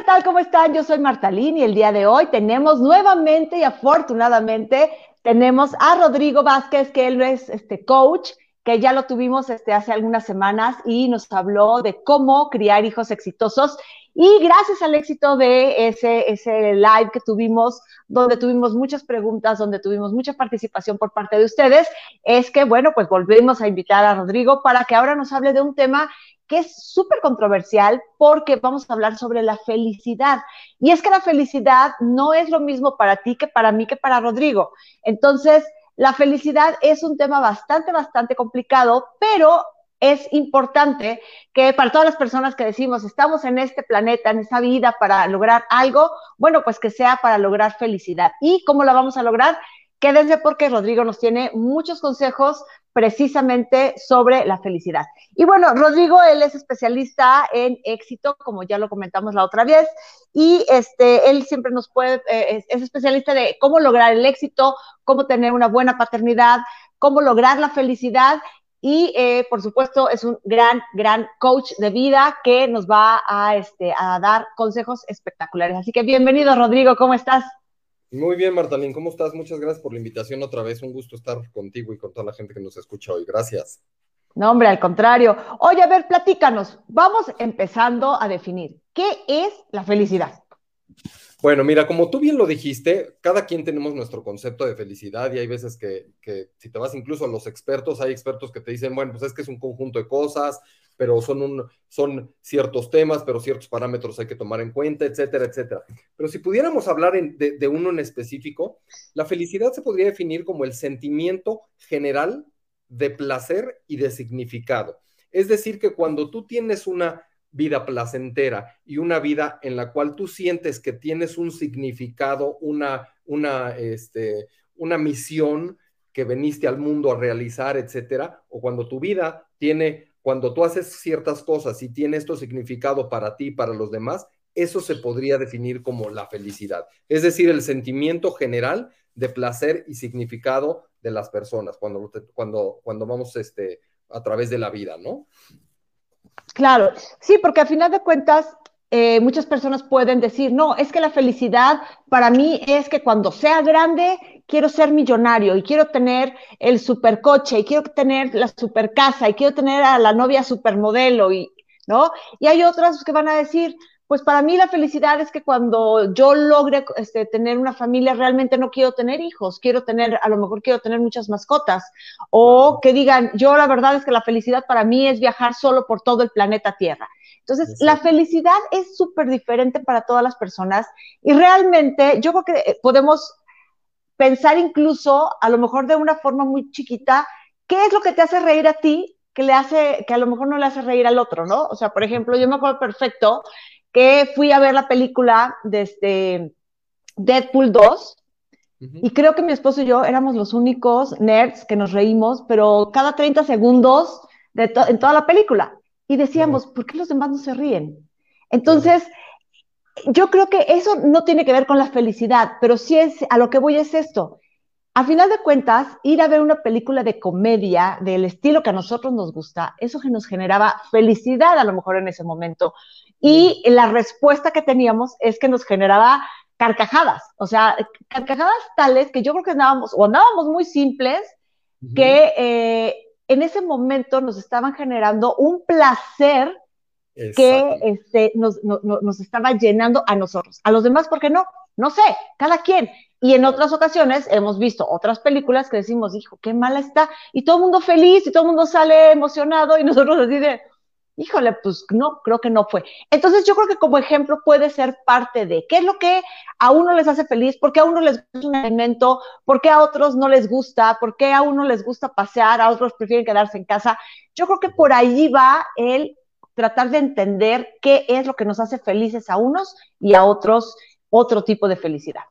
¿Qué tal? ¿Cómo están? Yo soy Martalín y el día de hoy tenemos nuevamente y afortunadamente tenemos a Rodrigo Vázquez, que él es este coach, que ya lo tuvimos este, hace algunas semanas y nos habló de cómo criar hijos exitosos. Y gracias al éxito de ese, ese live que tuvimos, donde tuvimos muchas preguntas, donde tuvimos mucha participación por parte de ustedes, es que, bueno, pues volvemos a invitar a Rodrigo para que ahora nos hable de un tema que es súper controversial porque vamos a hablar sobre la felicidad. Y es que la felicidad no es lo mismo para ti que para mí que para Rodrigo. Entonces, la felicidad es un tema bastante, bastante complicado, pero es importante que para todas las personas que decimos estamos en este planeta, en esta vida para lograr algo, bueno, pues que sea para lograr felicidad. ¿Y cómo la vamos a lograr? Quédense porque Rodrigo nos tiene muchos consejos precisamente sobre la felicidad. Y bueno, Rodrigo, él es especialista en éxito, como ya lo comentamos la otra vez, y este, él siempre nos puede, eh, es, especialista de cómo lograr el éxito, cómo tener una buena paternidad, cómo lograr la felicidad y eh, por supuesto es un gran, gran coach de vida que nos va a, este, a dar consejos espectaculares. Así que bienvenido, Rodrigo, ¿cómo estás? Muy bien, Martalín, ¿cómo estás? Muchas gracias por la invitación otra vez. Un gusto estar contigo y con toda la gente que nos escucha hoy. Gracias. No, hombre, al contrario. Oye, a ver, platícanos. Vamos empezando a definir. ¿Qué es la felicidad? Bueno, mira, como tú bien lo dijiste, cada quien tenemos nuestro concepto de felicidad y hay veces que, que, si te vas incluso a los expertos, hay expertos que te dicen, bueno, pues es que es un conjunto de cosas, pero son, son ciertos temas, pero ciertos parámetros hay que tomar en cuenta, etcétera, etcétera. Pero si pudiéramos hablar de, de uno en específico, la felicidad se podría definir como el sentimiento general de placer y de significado. Es decir, que cuando tú tienes una vida placentera y una vida en la cual tú sientes que tienes un significado, una, una, este, una misión que veniste al mundo a realizar, etcétera, o cuando tu vida tiene, cuando tú haces ciertas cosas y tiene esto significado para ti y para los demás, eso se podría definir como la felicidad. Es decir, el sentimiento general de placer y significado de las personas cuando, cuando, cuando vamos este, a través de la vida, ¿no? Claro, sí, porque al final de cuentas, eh, muchas personas pueden decir, no, es que la felicidad para mí es que cuando sea grande quiero ser millonario y quiero tener el supercoche y quiero tener la super casa y quiero tener a la novia supermodelo y, ¿no? Y hay otras que van a decir, pues para mí la felicidad es que cuando yo logre este, tener una familia, realmente no quiero tener hijos, quiero tener, a lo mejor quiero tener muchas mascotas, o que digan, yo la verdad es que la felicidad para mí es viajar solo por todo el planeta Tierra. Entonces, la felicidad es súper diferente para todas las personas y realmente yo creo que eh, podemos pensar incluso, a lo mejor de una forma muy chiquita, qué es lo que te hace reír a ti que le hace, que a lo mejor no le hace reír al otro, ¿no? O sea, por ejemplo, yo me acuerdo perfecto que fui a ver la película de este Deadpool 2 y creo que mi esposo y yo éramos los únicos nerds que nos reímos, pero cada 30 segundos de en toda la película. Y decíamos, ¿por qué los demás no se ríen? Entonces, yo creo que eso no tiene que ver con la felicidad, pero sí es, a lo que voy es esto. A final de cuentas, ir a ver una película de comedia del estilo que a nosotros nos gusta, eso que nos generaba felicidad a lo mejor en ese momento. Y la respuesta que teníamos es que nos generaba carcajadas, o sea, carcajadas tales que yo creo que andábamos, o andábamos muy simples, que eh, en ese momento nos estaban generando un placer que este, nos, nos estaba llenando a nosotros. A los demás, ¿por qué no? No sé, cada quien. Y en otras ocasiones hemos visto otras películas que decimos, hijo, qué mala está, y todo el mundo feliz, y todo el mundo sale emocionado, y nosotros así de, híjole, pues no, creo que no fue. Entonces yo creo que como ejemplo puede ser parte de qué es lo que a uno les hace feliz, por qué a uno les gusta un alimento, por qué a otros no les gusta, por qué a uno les gusta pasear, a otros prefieren quedarse en casa. Yo creo que por ahí va el tratar de entender qué es lo que nos hace felices a unos y a otros otro tipo de felicidad.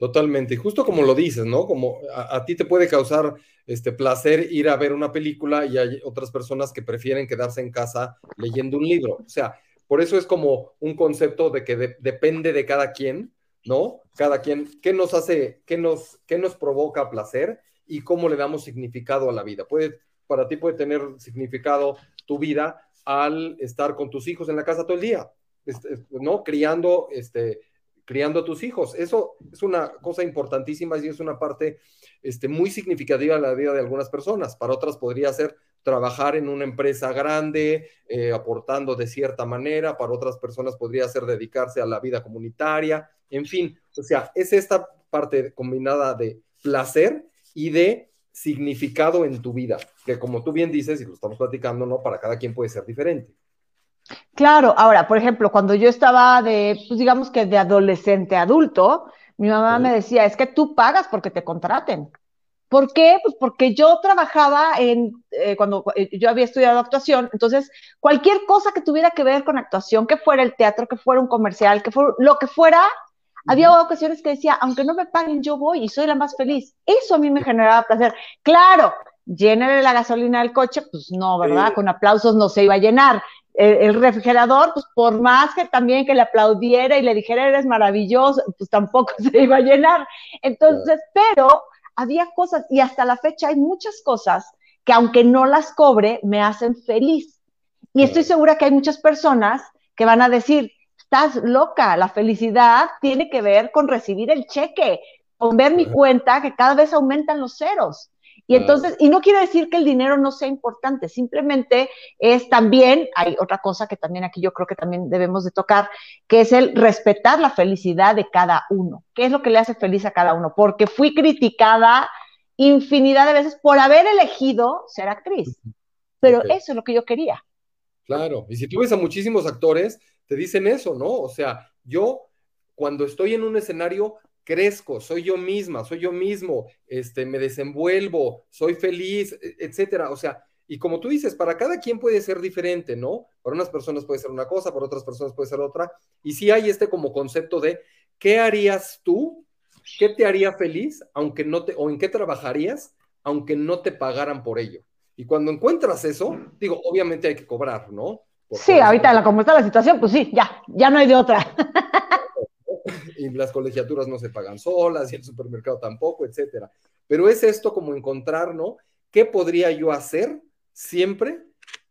Totalmente, y justo como lo dices, ¿no? Como a, ti te puede causar este placer ir a ver una película y hay otras personas que prefieren quedarse en casa leyendo un libro. O sea, por eso es como un concepto de que depende de cada quien, ¿no? Cada quien, ¿qué nos hace, qué nos, qué nos provoca placer y cómo le damos significado a la vida? Puede, para ti puede tener significado tu vida al estar con tus hijos en la casa todo el día, este, ¿no? Criando, este, criando a tus hijos. Eso es una cosa importantísima y es una parte este, muy significativa en la vida de algunas personas. Para otras podría ser trabajar en una empresa grande, eh, aportando de cierta manera. Para otras personas podría ser dedicarse a la vida comunitaria. En fin, o sea, es esta parte combinada de placer y de significado en tu vida, que como tú bien dices, y lo estamos platicando, ¿no? Para cada quien puede ser diferente. Claro, ahora, por ejemplo, cuando yo estaba de, pues digamos que de adolescente adulto, mi mamá me decía, es que tú pagas porque te contraten. ¿Por qué? Pues porque yo trabajaba en, eh, cuando eh, yo había estudiado actuación, entonces cualquier cosa que tuviera que ver con actuación, que fuera el teatro, que fuera un comercial, que fuera lo que fuera, había ocasiones que decía, aunque no me paguen, yo voy y soy la más feliz. Eso a mí me generaba placer. Claro, llénale la gasolina del coche, pues no, ¿verdad? Con aplausos no se iba a llenar el, refrigerador, pues por más que también que le aplaudiera y le dijera eres maravilloso, pues tampoco se iba a llenar. Entonces, pero había cosas y hasta la fecha hay muchas cosas que aunque no las cobre, me hacen feliz. Y estoy segura que hay muchas personas que van a decir, estás loca, la felicidad tiene que ver con recibir el cheque, con ver mi cuenta que cada vez aumentan los ceros. Y entonces, y no quiere decir que el dinero no sea importante, simplemente es también, hay otra cosa que también aquí yo creo que también debemos de tocar, que es el respetar la felicidad de cada uno. ¿Qué es lo que le hace feliz a cada uno? Porque fui criticada infinidad de veces por haber elegido ser actriz. Pero eso es lo que yo quería. Claro, y si tú ves a muchísimos actores, te dicen eso, ¿no? O sea, yo cuando estoy en un escenario crezco, soy yo misma, soy yo mismo, este, me desenvuelvo, soy feliz, e, etcétera. O sea, y como tú dices, para cada quien puede ser diferente, ¿no? Para unas personas puede ser una cosa, para otras personas puede ser otra. Y sí hay este como concepto de, ¿qué harías tú? ¿Qué te haría feliz, aunque no te, o en qué trabajarías, aunque no te pagaran por ello? Y cuando encuentras eso, digo, obviamente hay que cobrar, ¿no? sí, ahorita como está la situación, pues sí, ya, ya no hay de otra. y las colegiaturas no se pagan solas y el supermercado tampoco, etcétera. Pero es esto como encontrar, ¿no? ¿Qué podría yo hacer siempre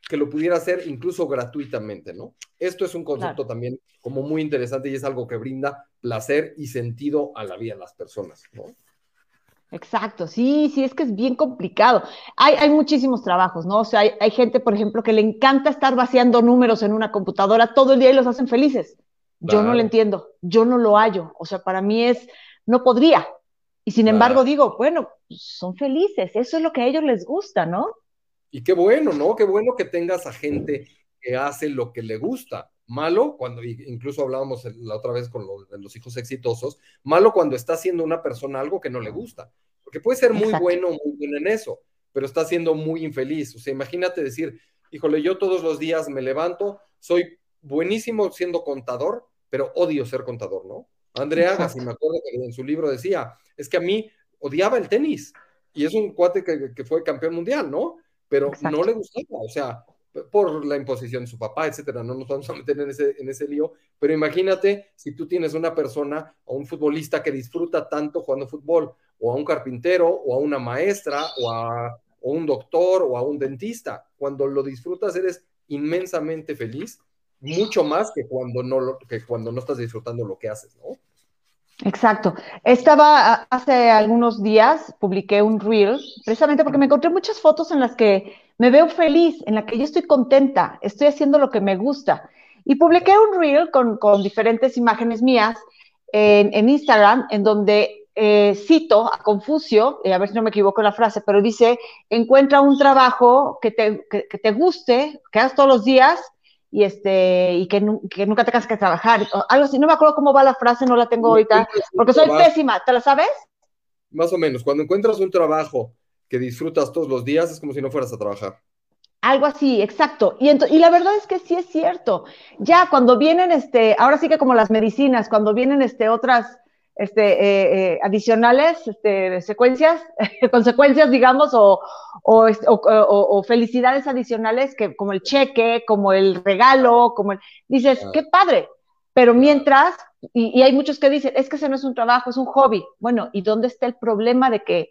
que lo pudiera hacer incluso gratuitamente, ¿no? Esto es un concepto también como muy interesante y es algo que brinda placer y sentido a la vida de las personas, ¿no? Exacto, sí, sí, es que es bien complicado. Hay, hay muchísimos trabajos, ¿no? O sea, hay, hay, gente, por ejemplo, que le encanta estar vaciando números en una computadora todo el día y los hacen felices. Yo no lo entiendo, yo no lo hallo, o sea, para mí es, no podría. Y sin embargo digo, bueno, son felices, eso es lo que a ellos les gusta, ¿no? Y qué bueno, ¿no? Qué bueno que tengas a gente que hace lo que le gusta. Malo cuando, incluso hablábamos la otra vez con los hijos exitosos, malo cuando está haciendo una persona algo que no le gusta. Porque puede ser muy bueno, muy bueno en eso, pero está siendo muy infeliz. O sea, imagínate decir, híjole, yo todos los días me levanto, soy buenísimo siendo contador, pero odio ser contador, ¿no? Andrea Agassi, me acuerdo que en su libro decía, es que a mí odiaba el tenis y es un cuate que, fue campeón mundial, ¿no? Pero no le gustaba, o sea, por la imposición de su papá, etcétera, no nos vamos a meter en ese, en ese lío, pero imagínate si tú tienes una persona o un futbolista que disfruta tanto jugando fútbol, o a un carpintero, o a una maestra, o a o un doctor, o a un dentista, cuando lo disfrutas eres inmensamente feliz mucho más que cuando no, que cuando no estás disfrutando lo que haces, ¿no? Exacto. Estaba hace algunos días, publiqué un reel, precisamente porque me encontré muchas fotos en las que me veo feliz, en las que yo estoy contenta, estoy haciendo lo que me gusta. Y publiqué un reel con, diferentes imágenes mías en, Instagram, en donde eh, cito a Confucio, eh, a ver si no me equivoco en la frase, pero dice, encuentra un trabajo que te, que te guste, que hagas todos los días, y este y que, nunca tengas que trabajar. Algo así, no me acuerdo cómo va la frase, no la tengo ahorita, porque soy pésima, ¿te la sabes? Más o menos, cuando encuentras un trabajo que disfrutas todos los días, es como si no fueras a trabajar. Algo así, exacto. Y, y la verdad es que sí es cierto. Ya cuando vienen, este, ahora sí que como las medicinas, cuando vienen este, otras este, eh, eh, adicionales, este, secuencias, consecuencias, digamos, o, o, felicidades adicionales, que, como el cheque, como el regalo, como el... Dices, qué padre, pero mientras, y, hay muchos que dicen, es que ese no es un trabajo, es un hobby. Bueno, ¿y dónde está el problema de que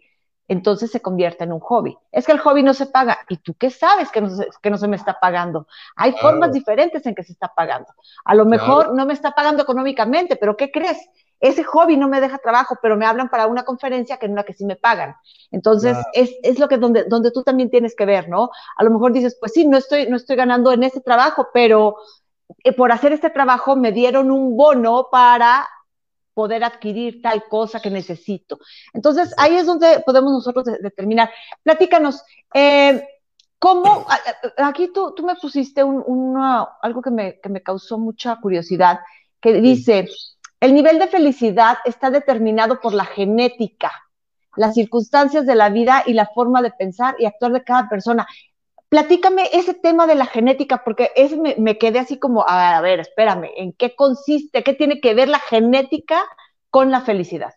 entonces se convierta en un hobby? Es que el hobby no se paga. ¿Y tú qué sabes que no se, que no se me está pagando? Hay formas diferentes en que se está pagando. A lo mejor no me está pagando económicamente, pero ¿qué crees? ese hobby no me deja trabajo, pero me hablan para una conferencia que en una que sí me pagan. Entonces, es, es, lo que donde, donde tú también tienes que ver, ¿no? A lo mejor dices, pues sí, no estoy, no estoy ganando en ese trabajo, pero eh, por hacer este trabajo me dieron un bono para poder adquirir tal cosa que necesito. Entonces, ahí es donde podemos nosotros determinar. Platícanos, eh, ¿cómo, aquí tú, tú me pusiste un, algo que me, que me causó mucha curiosidad, que dice, el nivel de felicidad está determinado por la genética, las circunstancias de la vida y la forma de pensar y actuar de cada persona. Platícame ese tema de la genética, porque es, me, quedé así como, a ver, espérame, ¿en qué consiste? ¿Qué tiene que ver la genética con la felicidad?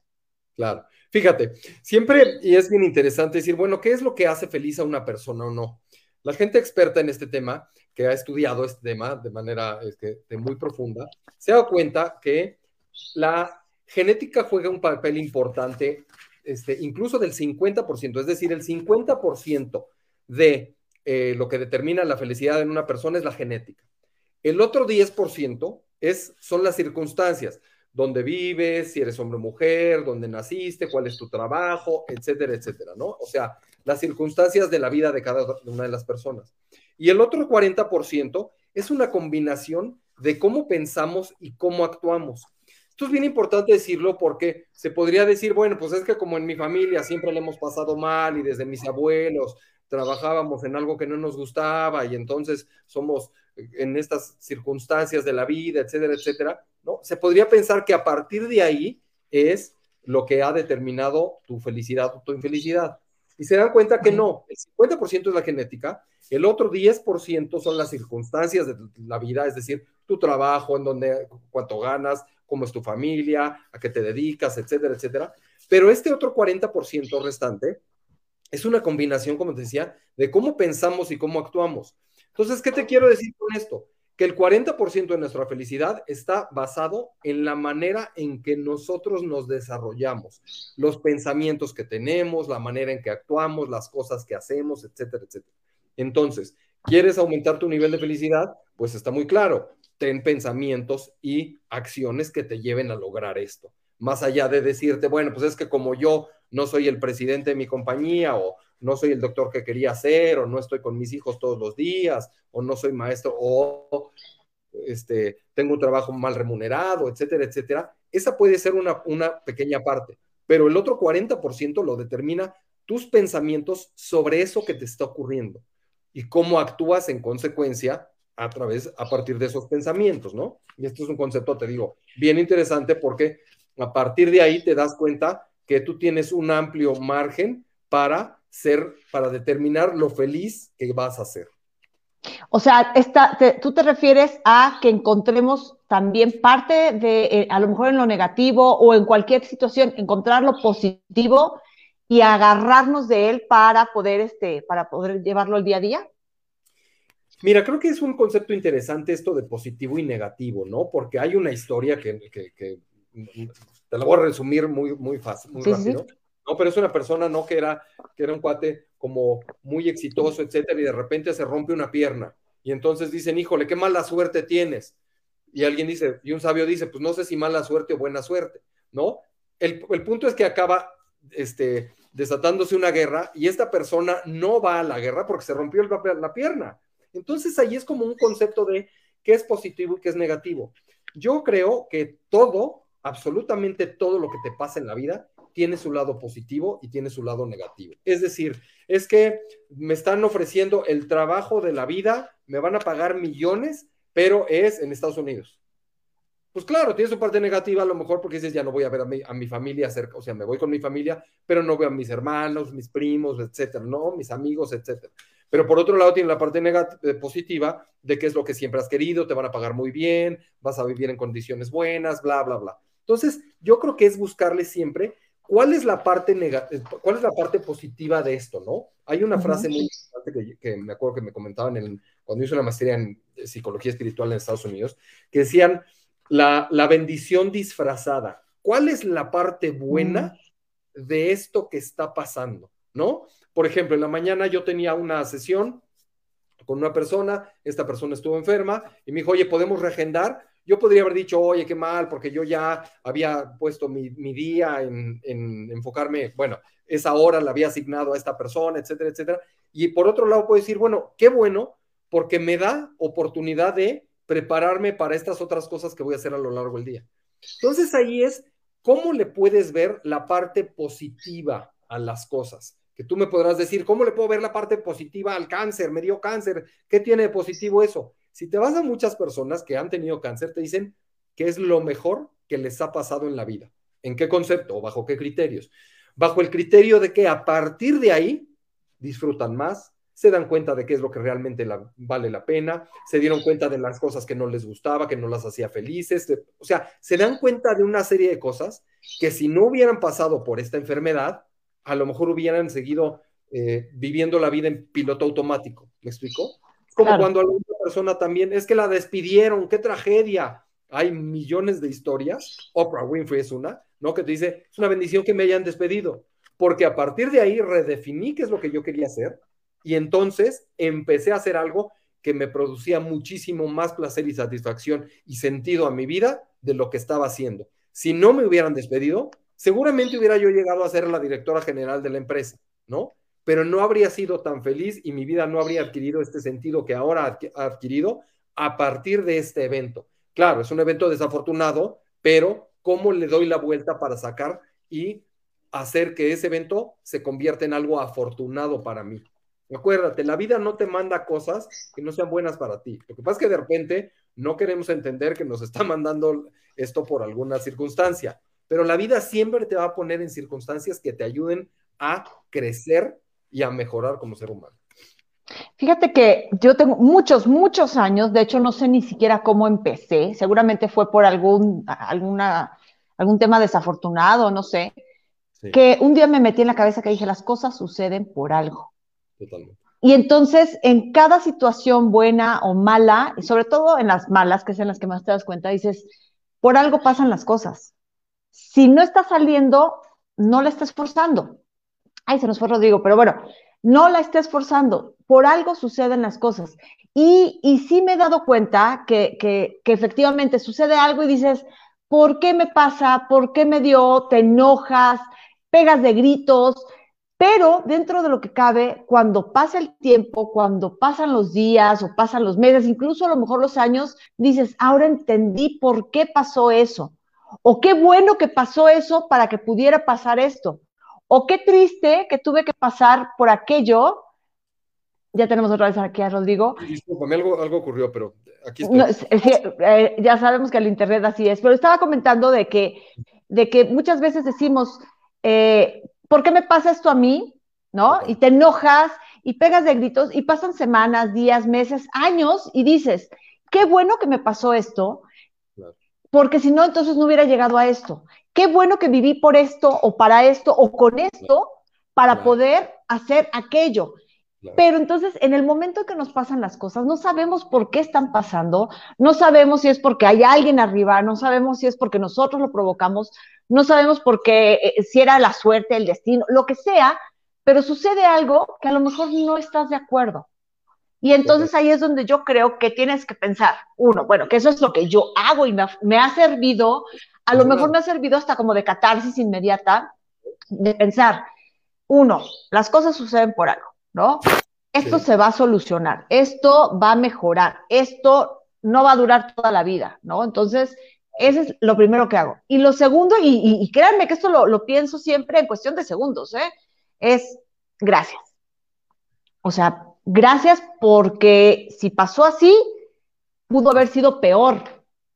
Claro, fíjate, siempre, y es bien interesante decir, bueno, ¿qué es lo que hace feliz a una persona o no? La gente experta en este tema, que ha estudiado este tema de manera este, muy profunda, se ha dado cuenta que la genética juega un papel importante, este, incluso del 50%, es decir, el 50% de eh, lo que determina la felicidad en una persona es la genética. El otro 10% es, son las circunstancias, dónde vives, si eres hombre o mujer, dónde naciste, cuál es tu trabajo, etcétera, etcétera, ¿no? O sea, las circunstancias de la vida de cada una de las personas. Y el otro 40% es una combinación de cómo pensamos y cómo actuamos. Esto es bien importante decirlo porque se podría decir, bueno, pues es que como en mi familia siempre le hemos pasado mal y desde mis abuelos trabajábamos en algo que no nos gustaba y entonces somos en estas circunstancias de la vida, etcétera, etcétera, ¿no? Se podría pensar que a partir de ahí es lo que ha determinado tu felicidad o tu infelicidad. Y se dan cuenta que no, el 50% es la genética, el otro 10% son las circunstancias de la vida, es decir, tu trabajo, en donde, cuánto ganas, cómo es tu familia, a qué te dedicas, etcétera, etcétera. Pero este otro 40% restante es una combinación, como te decía, de cómo pensamos y cómo actuamos. Entonces, ¿qué te quiero decir con esto? Que el 40% de nuestra felicidad está basado en la manera en que nosotros nos desarrollamos, los pensamientos que tenemos, la manera en que actuamos, las cosas que hacemos, etcétera, etcétera. Entonces, ¿quieres aumentar tu nivel de felicidad? Pues está muy claro ten pensamientos y acciones que te lleven a lograr esto. Más allá de decirte, bueno, pues es que como yo no soy el presidente de mi compañía o no soy el doctor que quería ser o no estoy con mis hijos todos los días o no soy maestro o este, tengo un trabajo mal remunerado, etcétera, etcétera. Esa puede ser una, una pequeña parte, pero el otro 40% lo determina tus pensamientos sobre eso que te está ocurriendo y cómo actúas en consecuencia a través, a partir de esos pensamientos, ¿no? Y esto es un concepto, te digo, bien interesante porque a partir de ahí te das cuenta que tú tienes un amplio margen para ser, para determinar lo feliz que vas a ser. O sea, esta, tú te refieres a que encontremos también parte de, eh, a lo mejor en lo negativo o en cualquier situación, encontrar lo positivo y agarrarnos de él para poder, este, para poder llevarlo al día a día. Mira, creo que es un concepto interesante esto de positivo y negativo, ¿no? Porque hay una historia que, te la voy a resumir muy, muy fácil, muy rápido. No, pero es una persona, ¿no? Que era, que era un cuate como muy exitoso, etcétera, y de repente se rompe una pierna. Y entonces dicen, híjole, qué mala suerte tienes. Y alguien dice, y un sabio dice, pues no sé si mala suerte o buena suerte, ¿no? El, el punto es que acaba este, desatándose una guerra y esta persona no va a la guerra porque se rompió la pierna. Entonces ahí es como un concepto de qué es positivo y qué es negativo. Yo creo que todo, absolutamente todo lo que te pasa en la vida, tiene su lado positivo y tiene su lado negativo. Es decir, es que me están ofreciendo el trabajo de la vida, me van a pagar millones, pero es en Estados Unidos. Pues claro, tiene su parte negativa a lo mejor porque dices, ya no voy a ver a mi, a mi familia cerca, o sea, me voy con mi familia, pero no veo a mis hermanos, mis primos, etcétera, no, mis amigos, etcétera. Pero por otro lado tiene la parte eh, positiva de que es lo que siempre has querido, te van a pagar muy bien, vas a vivir en condiciones buenas, bla, bla, bla. Entonces, yo creo que es buscarle siempre cuál es la parte cuál es la parte positiva de esto, ¿no? Hay una frase muy importante que, me acuerdo que me comentaban en, cuando hice una maestría en psicología espiritual en Estados Unidos, que decían la, la bendición disfrazada. ¿Cuál es la parte buena de esto que está pasando? ¿No? Por ejemplo, en la mañana yo tenía una sesión con una persona, esta persona estuvo enferma y me dijo, oye, ¿podemos reagendar? Yo podría haber dicho, oye, qué mal, porque yo ya había puesto mi, día en, enfocarme, bueno, esa hora la había asignado a esta persona, etcétera, etcétera. Y por otro lado puedo decir, bueno, qué bueno, porque me da oportunidad de prepararme para estas otras cosas que voy a hacer a lo largo del día. Entonces ahí es cómo le puedes ver la parte positiva a las cosas que tú me podrás decir, ¿cómo le puedo ver la parte positiva al cáncer? Me dio cáncer, ¿qué tiene de positivo eso? Si te vas a muchas personas que han tenido cáncer, te dicen que es lo mejor que les ha pasado en la vida. ¿En qué concepto o bajo qué criterios? Bajo el criterio de que a partir de ahí disfrutan más, se dan cuenta de qué es lo que realmente vale la pena, se dieron cuenta de las cosas que no les gustaba, que no las hacía felices, o sea, se dan cuenta de una serie de cosas que si no hubieran pasado por esta enfermedad, a lo mejor hubieran seguido eh, viviendo la vida en piloto automático. ¿Me explicó? Como cuando persona también, es que la despidieron, qué tragedia. Hay millones de historias, Oprah Winfrey es una, ¿no? Que te dice, es una bendición que me hayan despedido, porque a partir de ahí redefiní qué es lo que yo quería hacer y entonces empecé a hacer algo que me producía muchísimo más placer y satisfacción y sentido a mi vida de lo que estaba haciendo. Si no me hubieran despedido, seguramente hubiera yo llegado a ser la directora general de la empresa, ¿no? Pero no habría sido tan feliz y mi vida no habría adquirido este sentido que ahora ha adquirido a partir de este evento. Claro, es un evento desafortunado, pero ¿cómo le doy la vuelta para sacar y hacer que ese evento se convierta en algo afortunado para mí? Acuérdate, la vida no te manda cosas que no sean buenas para ti. Lo que pasa es que de repente no queremos entender que nos está mandando esto por alguna circunstancia pero la vida siempre te va a poner en circunstancias que te ayuden a crecer y a mejorar como ser humano. Fíjate que yo tengo muchos, muchos años, de hecho no sé ni siquiera cómo empecé, seguramente fue por algún, alguna, algún tema desafortunado, no sé, que un día me metí en la cabeza que dije, las cosas suceden por algo. Totalmente. Y entonces, en cada situación buena o mala, y sobre todo en las malas, que es en las que más te das cuenta, dices, por algo pasan las cosas. Si no está saliendo, no la está esforzando. Ay, se nos fue Rodrigo, pero bueno, no la está esforzando. Por algo suceden las cosas. Y, y sí me he dado cuenta que, que, que efectivamente sucede algo y dices, ¿por qué me pasa? ¿Por qué me dio? Te enojas, pegas de gritos, pero dentro de lo que cabe, cuando pasa el tiempo, cuando pasan los días o pasan los meses, incluso a lo mejor los años, dices, ahora entendí por qué pasó eso. O qué bueno que pasó eso para que pudiera pasar esto. O qué triste que tuve que pasar por aquello. Ya tenemos otra vez aquí a Rodrigo. Disculpame, algo, algo ocurrió, pero aquí estoy. Eh, ya sabemos que el Internet así es, pero estaba comentando de que, de que muchas veces decimos, eh, ¿por qué me pasa esto a mí? ¿No? Y te enojas y pegas de gritos y pasan semanas, días, meses, años y dices, qué bueno que me pasó esto, porque si no, entonces no hubiera llegado a esto. Qué bueno que viví por esto o para esto o con esto para poder hacer aquello. Pero entonces, en el momento que nos pasan las cosas, no sabemos por qué están pasando, no sabemos si es porque hay alguien arriba, no sabemos si es porque nosotros lo provocamos, no sabemos por qué, eh, si era la suerte, el destino, lo que sea, pero sucede algo que a lo mejor no estás de acuerdo. Y entonces ahí es donde yo creo que tienes que pensar, uno, bueno, que eso es lo que yo hago y me ha, servido, a lo mejor me ha servido hasta como de catarsis inmediata, de pensar, uno, las cosas suceden por algo, ¿no? Esto se va a solucionar, esto va a mejorar, esto no va a durar toda la vida, ¿no? Entonces, ese es lo primero que hago. Y lo segundo, y, créanme que esto lo, lo, pienso siempre en cuestión de segundos, ¿eh? Es gracias. O sea, gracias porque si pasó así, pudo haber sido peor.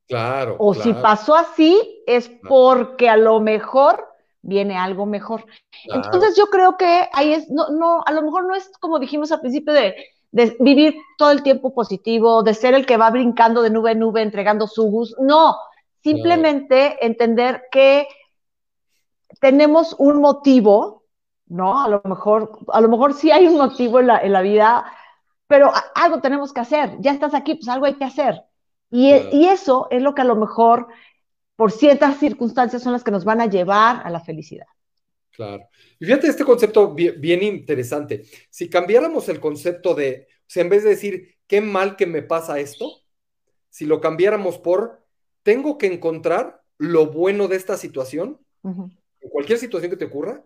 Claro. O si pasó así, es porque a lo mejor viene algo mejor. Entonces yo creo que ahí es, no, no, a lo mejor no es como dijimos al principio de, de vivir todo el tiempo positivo, de ser el que va brincando de nube en nube entregando su gusto. No, simplemente entender que tenemos un motivo, ¿no? A lo mejor, a lo mejor sí hay un motivo en la, en la vida, pero algo tenemos que hacer. Ya estás aquí, pues algo hay que hacer. Y, y eso es lo que a lo mejor, por ciertas circunstancias, son las que nos van a llevar a la felicidad. Claro. Y fíjate este concepto bien, interesante. Si cambiáramos el concepto de, o sea, en vez de decir, qué mal que me pasa esto, si lo cambiáramos por, tengo que encontrar lo bueno de esta situación, en cualquier situación que te ocurra,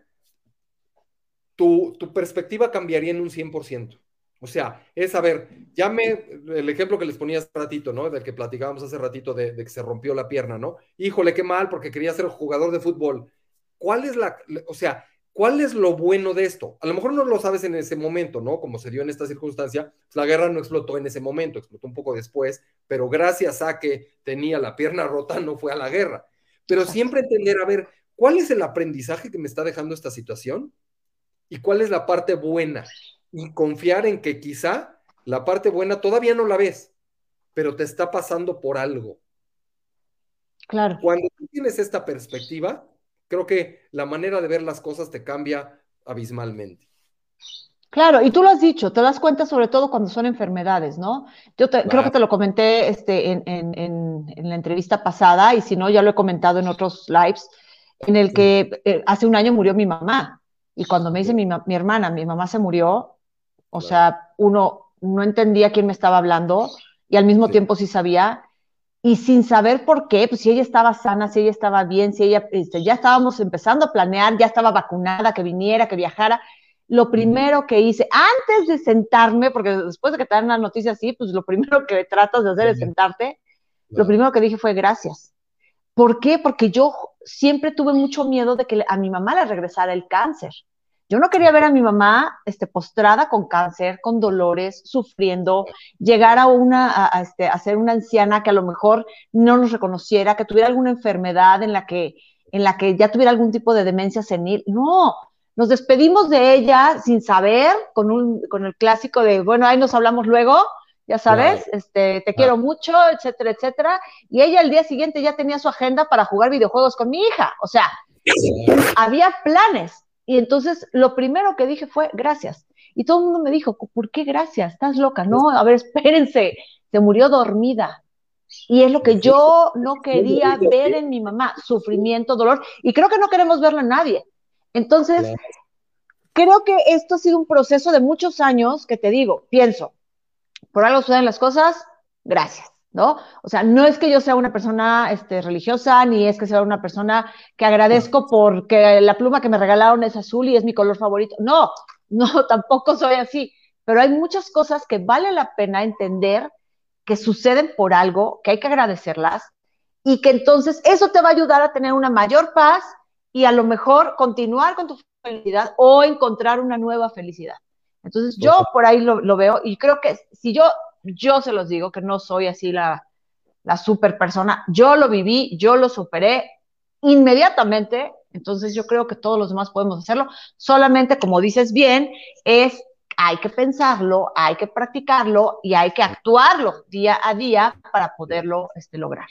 tu, tu perspectiva cambiaría en un 100%. O sea, es, a ver, ya me, el ejemplo que les ponía hace ratito, ¿no? Del que platicábamos hace ratito de, de, que se rompió la pierna, ¿no? Híjole, qué mal, porque quería ser jugador de fútbol. ¿Cuál es la, o sea, ¿Cuál es lo bueno de esto? A lo mejor no lo sabes en ese momento, ¿no? Como se dio en esta circunstancia, pues, la guerra no explotó en ese momento, explotó un poco después, pero gracias a que tenía la pierna rota no fue a la guerra. Pero siempre entender, a ver, ¿cuál es el aprendizaje que me está dejando esta situación? ¿Y cuál es la parte buena? Y confiar en que quizá la parte buena todavía no la ves, pero te está pasando por algo. Claro. Cuando tú tienes esta perspectiva, creo que la manera de ver las cosas te cambia abismalmente. Claro, y tú lo has dicho, te das cuenta sobre todo cuando son enfermedades, ¿no? Yo creo que te lo comenté este, en, la entrevista pasada, y si no, ya lo he comentado en otros lives, en el que eh, hace un año murió mi mamá, y cuando me dice mi, hermana, mi mamá se murió, o sea, uno no entendía quién me estaba hablando, y al mismo tiempo sí sabía, y sin saber por qué, pues si ella estaba sana, si ella estaba bien, si ella, este, ya estábamos empezando a planear, ya estaba vacunada, que viniera, que viajara. Lo primero que hice, antes de sentarme, porque después de que te dan una noticia así, pues lo primero que tratas de hacer es sentarte, lo primero que dije fue gracias. ¿Por qué? Porque yo siempre tuve mucho miedo de que a mi mamá le regresara el cáncer. Yo no quería ver a mi mamá este, postrada con cáncer, con dolores, sufriendo, llegar a una, a, este, a ser una anciana que a lo mejor no nos reconociera, que tuviera alguna enfermedad en la que, en la que ya tuviera algún tipo de demencia senil. No, nos despedimos de ella sin saber, con, un, con el clásico de, bueno, ahí nos hablamos luego, ya sabes, este, te quiero mucho, etcétera, etcétera. Y ella el día siguiente ya tenía su agenda para jugar videojuegos con mi hija. O sea, había planes. Y entonces lo primero que dije fue gracias. Y todo el mundo me dijo, ¿por qué gracias? Estás loca. No, a ver, espérense, se murió dormida. Y es lo que yo no quería ver en mi mamá, sufrimiento, dolor, y creo que no queremos verlo en nadie. Entonces, creo que esto ha sido un proceso de muchos años que te digo, pienso, por algo suceden las cosas, gracias. ¿no? O sea, no es que yo sea una persona este, religiosa, ni es que sea una persona que agradezco porque la pluma que me regalaron es azul y es mi color favorito. No, no, tampoco soy así. Pero hay muchas cosas que vale la pena entender que suceden por algo, que hay que agradecerlas y que entonces eso te va a ayudar a tener una mayor paz y a lo mejor continuar con tu felicidad o encontrar una nueva felicidad. Entonces yo por ahí lo, lo veo y creo que si yo yo se los digo que no soy así la, la super persona. Yo lo viví, yo lo superé inmediatamente. Entonces yo creo que todos los demás podemos hacerlo. Solamente, como dices bien, es hay que pensarlo, hay que practicarlo y hay que actuarlo día a día para poderlo este, lograr.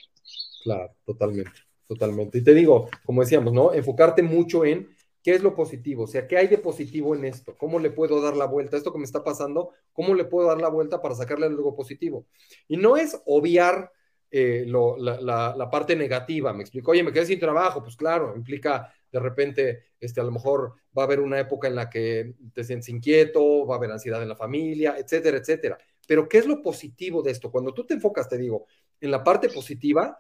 Claro, totalmente, totalmente. Y te digo, como decíamos, ¿no? Enfocarte mucho en ¿Qué es lo positivo? O sea, ¿qué hay de positivo en esto? ¿Cómo le puedo dar la vuelta? Esto que me está pasando, ¿cómo le puedo dar la vuelta para sacarle algo positivo? Y no es obviar eh, la, parte negativa. Me explico, oye, me quedé sin trabajo. Pues claro, implica de repente, este, a lo mejor va a haber una época en la que te sientes inquieto, va a haber ansiedad en la familia, etcétera, etcétera. Pero ¿qué es lo positivo de esto? Cuando tú te enfocas, te digo, en la parte positiva,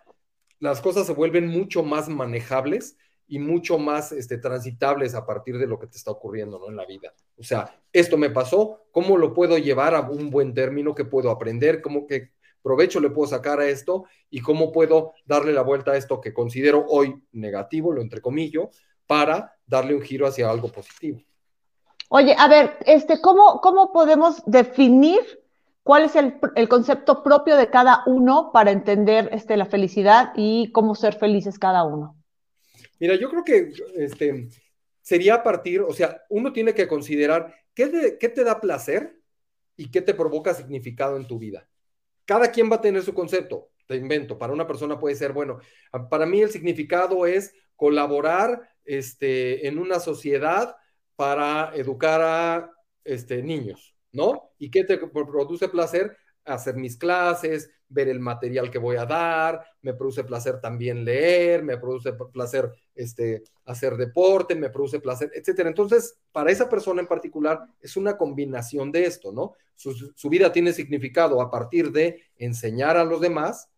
las cosas se vuelven mucho más manejables y mucho más este, transitables a partir de lo que te está ocurriendo ¿no? en la vida. O sea, esto me pasó, ¿cómo lo puedo llevar a un buen término? ¿Qué puedo aprender? ¿Cómo que provecho le puedo sacar a esto? ¿Y cómo puedo darle la vuelta a esto que considero hoy negativo, lo entrecomillo, para darle un giro hacia algo positivo? Oye, a ver, este, ¿cómo, cómo podemos definir cuál es el, el, concepto propio de cada uno para entender este, la felicidad y cómo ser felices cada uno? Mira, yo creo que este, sería partir, o sea, uno tiene que considerar qué, te da placer y qué te provoca significado en tu vida. Cada quien va a tener su concepto. te invento, para una persona puede ser, bueno, para mí el significado es colaborar este, en una sociedad para educar a este, niños, ¿no? ¿Y qué te produce placer? Hacer mis clases, ver el material que voy a dar, me produce placer también leer, me produce placer este, hacer deporte, me produce placer, etcétera. Entonces, para esa persona en particular es una combinación de esto, ¿no? Su, su vida tiene significado a partir de enseñar a los demás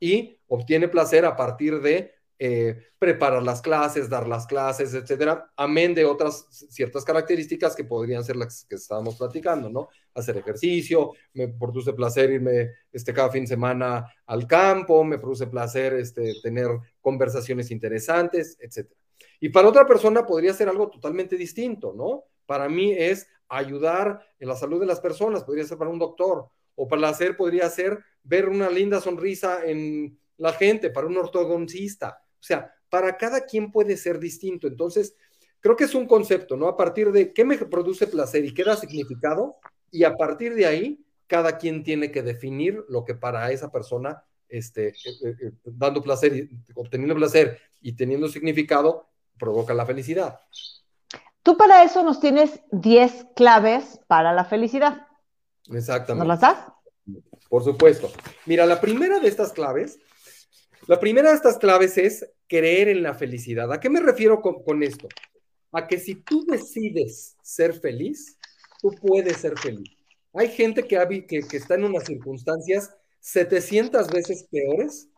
y obtiene placer a partir de eh, preparar las clases, dar las clases, etcétera, amén de otras ciertas características que podrían ser las que estábamos platicando, ¿no? Hacer ejercicio, me produce placer irme este, cada fin de semana al campo, me produce placer este, tener conversaciones interesantes, etcétera. Y para otra persona podría ser algo totalmente distinto, ¿no? Para mí es ayudar en la salud de las personas, podría ser para un doctor, o placer podría ser ver una linda sonrisa en la gente, para un ortodoncista. O sea, para cada quien puede ser distinto. Entonces, creo que es un concepto, ¿no? A partir de qué me produce placer y qué da significado, y a partir de ahí, cada quien tiene que definir lo que para esa persona, este, eh, eh, eh, dando placer, y, obteniendo placer y teniendo significado, provoca la felicidad. Tú para eso nos tienes 10 claves para la felicidad. Exactamente. ¿Nos las das? Por supuesto. Mira, la primera de estas claves la primera de estas claves es creer en la felicidad. ¿A qué me refiero con, esto? A que si tú decides ser feliz, tú puedes ser feliz. Hay gente que, que, está en unas circunstancias 700 veces peores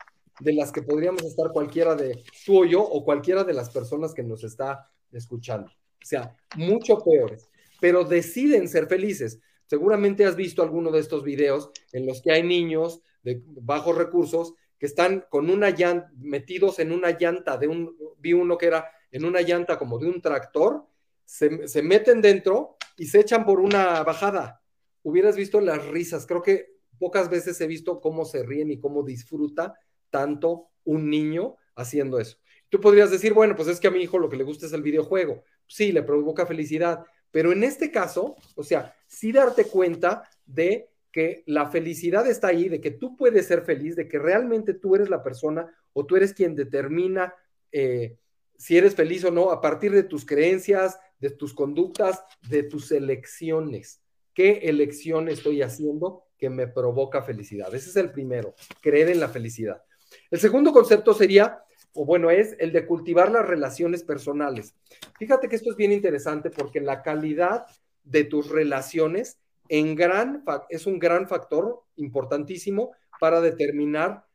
de las que podríamos estar cualquiera de tú o yo o cualquiera de las personas que nos está escuchando. O sea, mucho peores, pero deciden ser felices. Seguramente has visto alguno de estos videos en los que hay niños de bajos recursos que están con una llanta, metidos en una llanta de un, vi uno que era en una llanta como de un tractor, se, se meten dentro y se echan por una bajada. Hubieras visto las risas, creo que pocas veces he visto cómo se ríen y cómo disfruta tanto un niño haciendo eso. Tú podrías decir, bueno, pues es que a mi hijo lo que le gusta es el videojuego. Sí, le provoca felicidad, pero en este caso, o sea, sí darte cuenta de que la felicidad está ahí, de que tú puedes ser feliz, de que realmente tú eres la persona o tú eres quien determina eh, si eres feliz o no a partir de tus creencias, de tus conductas, de tus elecciones. ¿Qué elección estoy haciendo que me provoca felicidad? Ese es el primero, creer en la felicidad. El segundo concepto sería, o bueno, es el de cultivar las relaciones personales. Fíjate que esto es bien interesante porque la calidad de tus relaciones es un gran factor importantísimo para determinar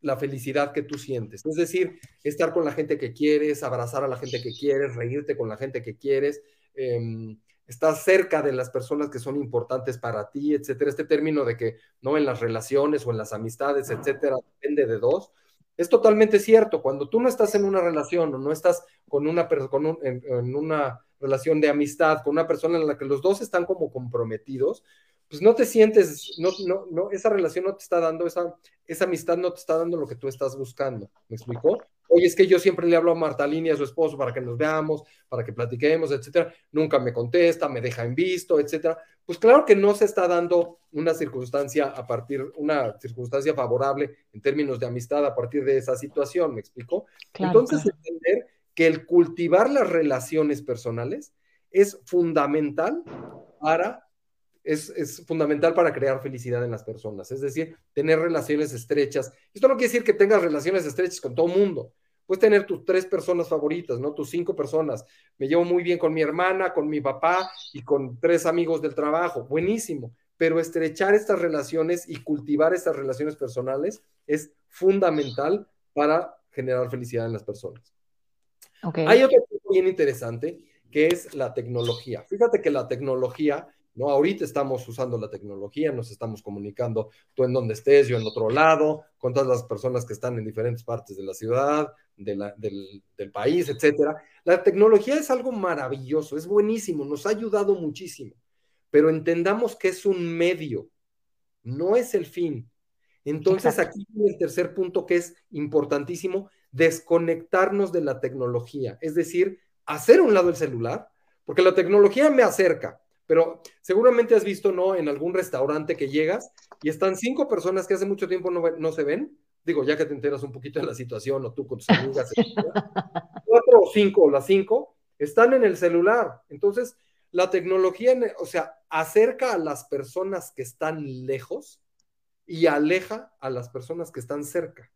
la felicidad que tú sientes. Es decir, estar con la gente que quieres, abrazar a la gente que quieres, reírte con la gente que quieres, eh, estar cerca de las personas que son importantes para ti, etcétera. Este término de que no en las relaciones o en las amistades, etcétera, depende de dos. Es totalmente cierto. Cuando tú no estás en una relación o no estás con una, con en una relación de amistad con una persona en la que los dos están como comprometidos, pues no te sientes, no, no, no, esa relación no te está dando, esa, esa amistad no te está dando lo que tú estás buscando. ¿Me explicó? Oye, es que yo siempre le hablo a Marta Línea, a su esposo, para que nos veamos, para que platiquemos, etcétera. Nunca me contesta, me deja en visto, etcétera. Pues claro que no se está dando una circunstancia a partir, una circunstancia favorable en términos de amistad a partir de esa situación, ¿me explicó? Entonces, entender que el cultivar las relaciones personales es fundamental para, es, fundamental para crear felicidad en las personas, es decir, tener relaciones estrechas. Esto no quiere decir que tengas relaciones estrechas con todo mundo. Puedes tener tus tres personas favoritas, ¿no? Tus cinco personas. Me llevo muy bien con mi hermana, con mi papá y con tres amigos del trabajo. Buenísimo. Pero estrechar estas relaciones y cultivar estas relaciones personales es fundamental para generar felicidad en las personas. Hay otro punto bien interesante que es la tecnología. Fíjate que la tecnología, ¿no? Ahorita estamos usando la tecnología, nos estamos comunicando tú en donde estés, yo en otro lado, con todas las personas que están en diferentes partes de la ciudad, del, del país, etcétera. La tecnología es algo maravilloso, es buenísimo, nos ha ayudado muchísimo, pero entendamos que es un medio, no es el fin. Entonces, aquí viene el tercer punto que es importantísimo, desconectarnos de la tecnología, es decir, hacer un lado el celular, porque la tecnología me acerca, pero seguramente has visto, ¿no? En algún restaurante que llegas y están cinco personas que hace mucho tiempo no, no se ven, digo, ya que te enteras un poquito de la situación, o tú con tus amigas, cuatro o cinco, o las cinco, están en el celular. Entonces, la tecnología, o sea, acerca a las personas que están lejos y aleja a las personas que están cerca.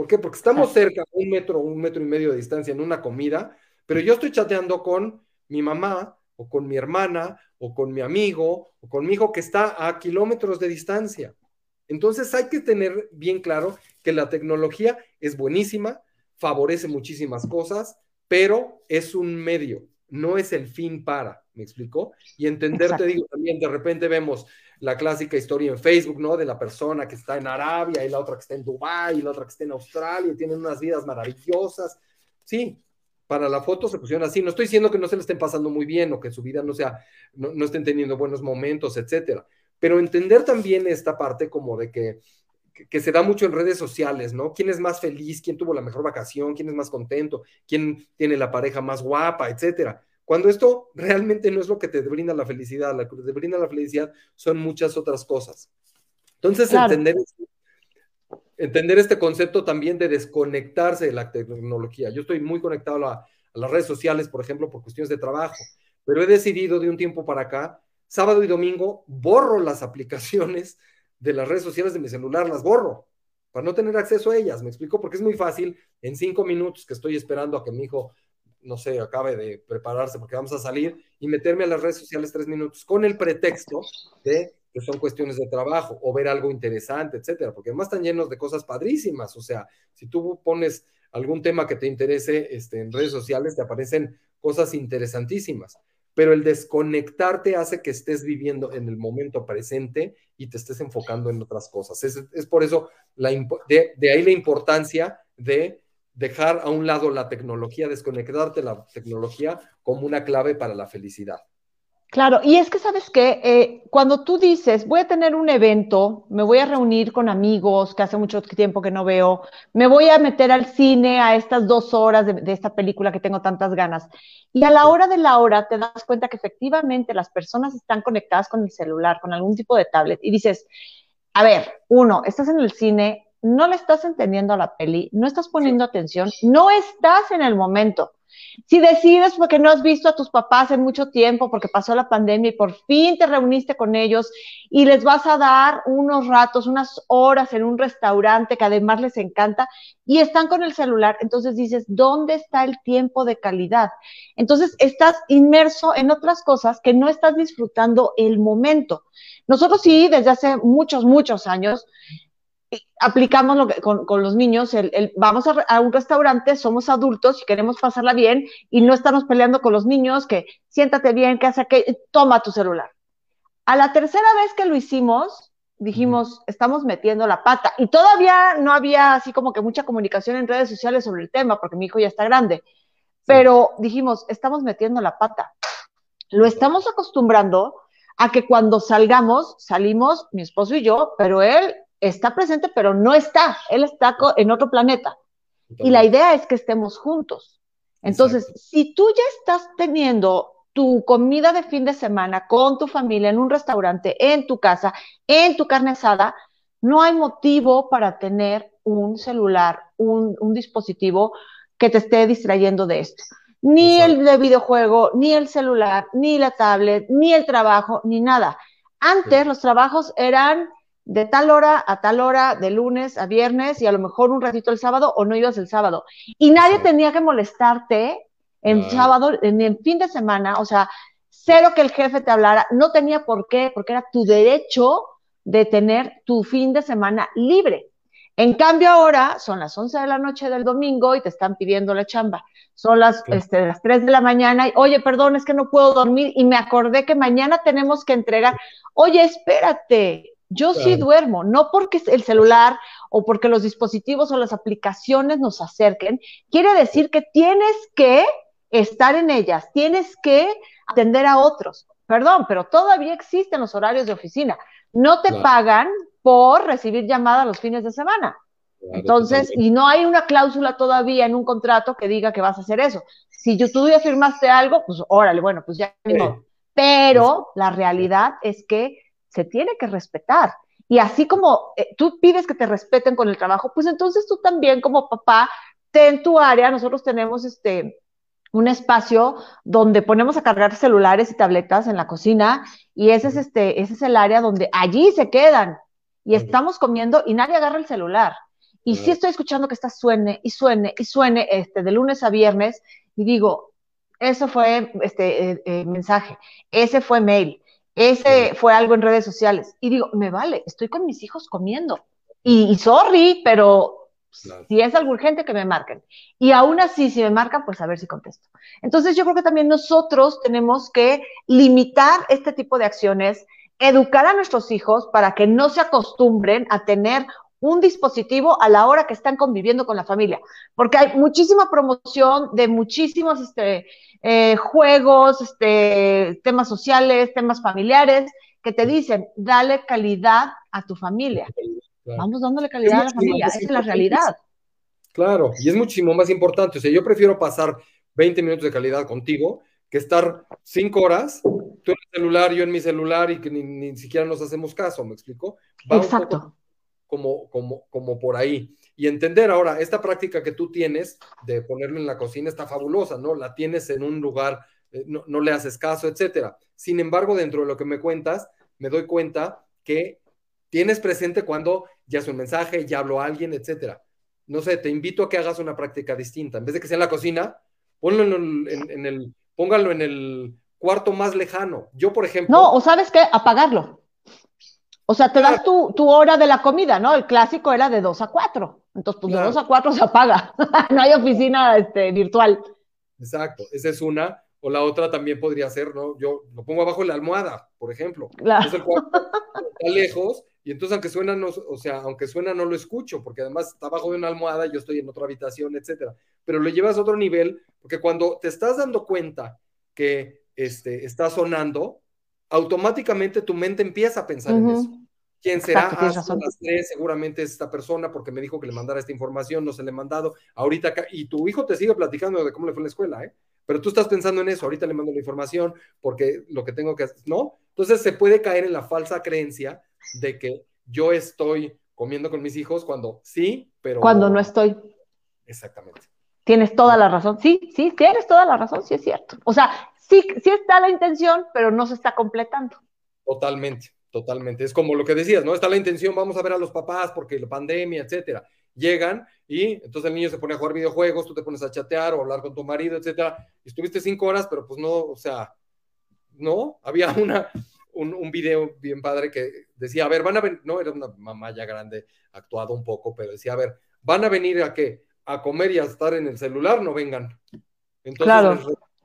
¿Por qué? Porque estamos cerca, un metro, un metro y medio de distancia en una comida, pero yo estoy chateando con mi mamá o con mi hermana o con mi amigo o con mi hijo que está a kilómetros de distancia. Entonces hay que tener bien claro que la tecnología es buenísima, favorece muchísimas cosas, pero es un medio, no es el fin para, ¿me explicó? Y entender, te digo, también de repente vemos la clásica historia en Facebook, ¿no? De la persona que está en Arabia y la otra que está en Dubái y la otra que está en Australia y tienen unas vidas maravillosas. Sí, para la foto se pusieron así. No estoy diciendo que no se le estén pasando muy bien o que su vida no sea, no, no estén teniendo buenos momentos, etcétera pero entender también esta parte como de que, que, se da mucho en redes sociales, ¿no? ¿Quién es más feliz? ¿Quién tuvo la mejor vacación? ¿Quién es más contento? ¿Quién tiene la pareja más guapa? Etcétera. Cuando esto realmente no es lo que te brinda la felicidad, lo que te brinda la felicidad son muchas otras cosas. Entonces, entender, entender este concepto también de desconectarse de la tecnología. Yo estoy muy conectado a, a las redes sociales, por ejemplo, por cuestiones de trabajo, pero he decidido de un tiempo para acá sábado y domingo borro las aplicaciones de las redes sociales de mi celular, las borro para no tener acceso a ellas. Me explico porque es muy fácil en cinco minutos que estoy esperando a que mi hijo, no sé, acabe de prepararse porque vamos a salir y meterme a las redes sociales tres minutos con el pretexto de que son cuestiones de trabajo o ver algo interesante, etcétera, porque además están llenos de cosas padrísimas. O sea, si tú pones algún tema que te interese este, en redes sociales, te aparecen cosas interesantísimas pero el desconectarte hace que estés viviendo en el momento presente y te estés enfocando en otras cosas. Es, por eso la, de, de, ahí la importancia de dejar a un lado la tecnología, desconectarte la tecnología como una clave para la felicidad. Claro, y es que sabes que eh, cuando tú dices, voy a tener un evento, me voy a reunir con amigos que hace mucho tiempo que no veo, me voy a meter al cine a estas dos horas de, de, esta película que tengo tantas ganas, y a la hora de la hora te das cuenta que efectivamente las personas están conectadas con el celular, con algún tipo de tablet, y dices, a ver, uno, estás en el cine, no le estás entendiendo a la peli, no estás poniendo atención, no estás en el momento. Si decides porque no has visto a tus papás en mucho tiempo, porque pasó la pandemia y por fin te reuniste con ellos y les vas a dar unos ratos, unas horas en un restaurante que además les encanta y están con el celular, entonces dices, ¿dónde está el tiempo de calidad? Entonces estás inmerso en otras cosas que no estás disfrutando el momento. Nosotros sí, desde hace muchos, muchos años, aplicamos lo que, con, con, los niños, el, vamos a, a, un restaurante, somos adultos y queremos pasarla bien y no estamos peleando con los niños, que siéntate bien, que hace que, toma tu celular. A la tercera vez que lo hicimos, dijimos, estamos metiendo la pata. Y todavía no había así como que mucha comunicación en redes sociales sobre el tema, porque mi hijo ya está grande. Pero dijimos, estamos metiendo la pata. Lo estamos acostumbrando a que cuando salgamos, salimos mi esposo y yo, pero él está presente, pero no está, él está en otro planeta. Y la idea es que estemos juntos. Entonces, Exacto. si tú ya estás teniendo tu comida de fin de semana con tu familia en un restaurante, en tu casa, en tu carne asada, no hay motivo para tener un celular, un, un dispositivo que te esté distrayendo de esto. Ni Exacto. el de videojuego, ni el celular, ni la tablet, ni el trabajo, ni nada. Antes sí. los trabajos eran de tal hora a tal hora, de lunes a viernes y a lo mejor un ratito el sábado o no ibas el sábado. Y nadie sí. tenía que molestarte en ah. sábado, en el fin de semana, o sea, cero que el jefe te hablara, no tenía por qué, porque era tu derecho de tener tu fin de semana libre. En cambio ahora son las 11 de la noche del domingo y te están pidiendo la chamba. Son las, sí. este, las 3 de la mañana y, oye, perdón, es que no puedo dormir y me acordé que mañana tenemos que entregar. Oye, espérate, yo claro. sí duermo, no porque el celular o porque los dispositivos o las aplicaciones nos acerquen, quiere decir que tienes que estar en ellas, tienes que atender a otros. Perdón, pero todavía existen los horarios de oficina. No te claro. pagan por recibir llamadas los fines de semana. Claro, Entonces, y no hay una cláusula todavía en un contrato que diga que vas a hacer eso. Si tú ya firmaste algo, pues órale, bueno, pues ya modo. Pero la realidad es que se tiene que respetar. Y así como eh, tú pides que te respeten con el trabajo, pues entonces tú también como papá, ten tu área, nosotros tenemos este un espacio donde ponemos a cargar celulares y tabletas en la cocina y ese es este ese es el área donde allí se quedan. Y estamos comiendo y nadie agarra el celular. Y sí estoy escuchando que está suene y suene y suene este de lunes a viernes y digo, eso fue este eh, eh, mensaje, ese fue mail, ese fue algo en redes sociales. Y digo, me vale, estoy con mis hijos comiendo. Y, sorry, pero si es algo urgente, que me marquen. Y aún así, si me marcan, pues a ver si contesto. Entonces, yo creo que también nosotros tenemos que limitar este tipo de acciones, educar a nuestros hijos para que no se acostumbren a tener un dispositivo a la hora que están conviviendo con la familia, porque hay muchísima promoción de muchísimos este, eh, juegos, este, temas sociales, temas familiares, que te dicen, dale calidad a tu familia. Vamos dándole calidad a la familia, esa es la realidad. Claro, y es muchísimo más importante, o sea, yo prefiero pasar 20 minutos de calidad contigo que estar 5 horas, tú en el celular, yo en mi celular y que ni, siquiera nos hacemos caso, ¿me explico? Exacto como, como, como por ahí. Y entender ahora, esta práctica que tú tienes de ponerlo en la cocina está fabulosa, ¿no? La tienes en un lugar, eh, no, no, le haces caso, etcétera. Sin embargo, dentro de lo que me cuentas, me doy cuenta que tienes presente cuando ya es un mensaje, ya habló a alguien, etcétera. No sé, te invito a que hagas una práctica distinta. En vez de que sea en la cocina, ponlo en el, en el póngalo en el cuarto más lejano. Yo, por ejemplo. No, o sabes qué, apagarlo. O sea, te das tu, hora de la comida, ¿no? El clásico era de 2 a 4. Entonces, pues de 2 a 4 se apaga. no hay oficina este, virtual. Exacto, esa es una. O la otra también podría ser, ¿no? Yo lo pongo abajo de la almohada, por ejemplo. Claro. Entonces el cuarto está lejos y entonces aunque suena, no, o sea, aunque suena no lo escucho, porque además está abajo de una almohada, yo estoy en otra habitación, etcétera. Pero lo llevas a otro nivel, porque cuando te estás dando cuenta que este, está sonando, automáticamente tu mente empieza a pensar en eso. ¿Quién será? Ah, las tres, seguramente es esta persona porque me dijo que le mandara esta información, no se le he mandado. Ahorita, y tu hijo te sigue platicando de cómo le fue en la escuela, ¿eh? Pero tú estás pensando en eso, ahorita le mando la información porque lo que tengo que hacer, ¿no? Entonces se puede caer en la falsa creencia de que yo estoy comiendo con mis hijos cuando sí, pero... Cuando no estoy. Exactamente. Tienes toda la razón. Sí, sí, tienes toda la razón, sí es cierto. O sea, sí, sí está la intención, pero no se está completando. Totalmente, totalmente. Es como lo que decías, ¿no? Está la intención, vamos a ver a los papás porque la pandemia, etcétera. Llegan y entonces el niño se pone a jugar videojuegos, tú te pones a chatear o hablar con tu marido, etcétera. Estuviste cinco horas, pero pues no, o sea, no, había una, un, un, video bien padre que decía, a ver, van a venir, no, era una mamá ya grande, actuado un poco, pero decía, a ver, van a venir a qué? A comer y a estar en el celular, no vengan. Entonces, claro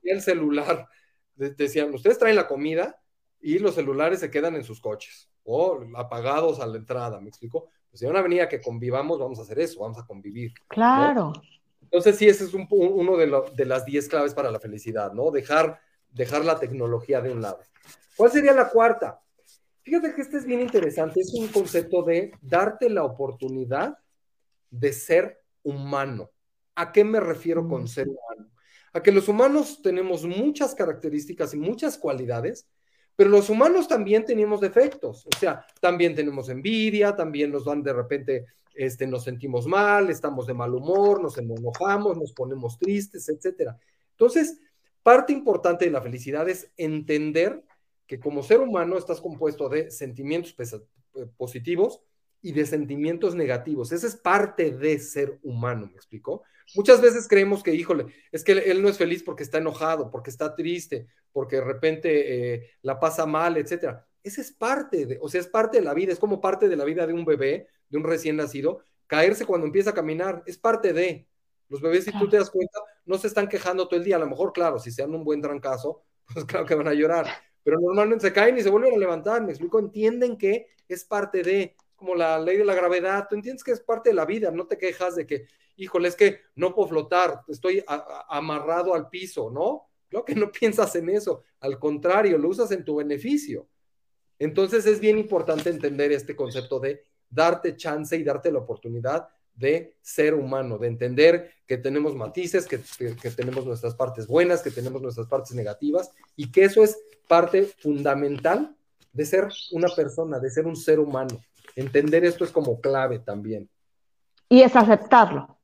el celular. Decían, ustedes traen la comida y los celulares se quedan en sus coches o apagados a la entrada, ¿me explico? Pues si una avenida que convivamos, vamos a hacer eso, vamos a convivir. Claro. Entonces, sí, ese es uno de, de, las 10 claves para la felicidad, ¿no? Dejar, dejar la tecnología de un lado. ¿Cuál sería la cuarta? Fíjate que este es bien interesante, es un concepto de darte la oportunidad de ser humano. ¿A qué me refiero con mm. ser humano? a que los humanos tenemos muchas características y muchas cualidades, pero los humanos también tenemos defectos, o sea, también tenemos envidia, también nos dan de repente, este, nos sentimos mal, estamos de mal humor, nos enojamos, nos ponemos tristes, etcétera. Entonces, parte importante de la felicidad es entender que como ser humano estás compuesto de sentimientos eh, positivos y de sentimientos negativos. Esa es parte de ser humano, ¿me explico? Muchas veces creemos que, híjole, es que él no es feliz porque está enojado, porque está triste, porque de repente eh, la pasa mal, etcétera. Esa es parte de, o sea, es parte de la vida, es como parte de la vida de un bebé, de un recién nacido, caerse cuando empieza a caminar, es parte de. Los bebés, si tú te das cuenta, no se están quejando todo el día. A lo mejor, claro, si se dan un buen trancazo, pues claro que van a llorar. Pero normalmente se caen y se vuelven a levantar. Me explico, entienden que es parte de como la ley de la gravedad, tú entiendes que es parte de la vida, no te quejas de que, híjole, es que no puedo flotar, estoy amarrado al piso, ¿no? Creo que no piensas en eso, al contrario, lo usas en tu beneficio. Entonces es bien importante entender este concepto de darte chance y darte la oportunidad de ser humano, de entender que tenemos matices, que, que, tenemos nuestras partes buenas, que tenemos nuestras partes negativas y que eso es parte fundamental de ser una persona, de ser un ser humano. Entender esto es como clave también. Y es aceptarlo.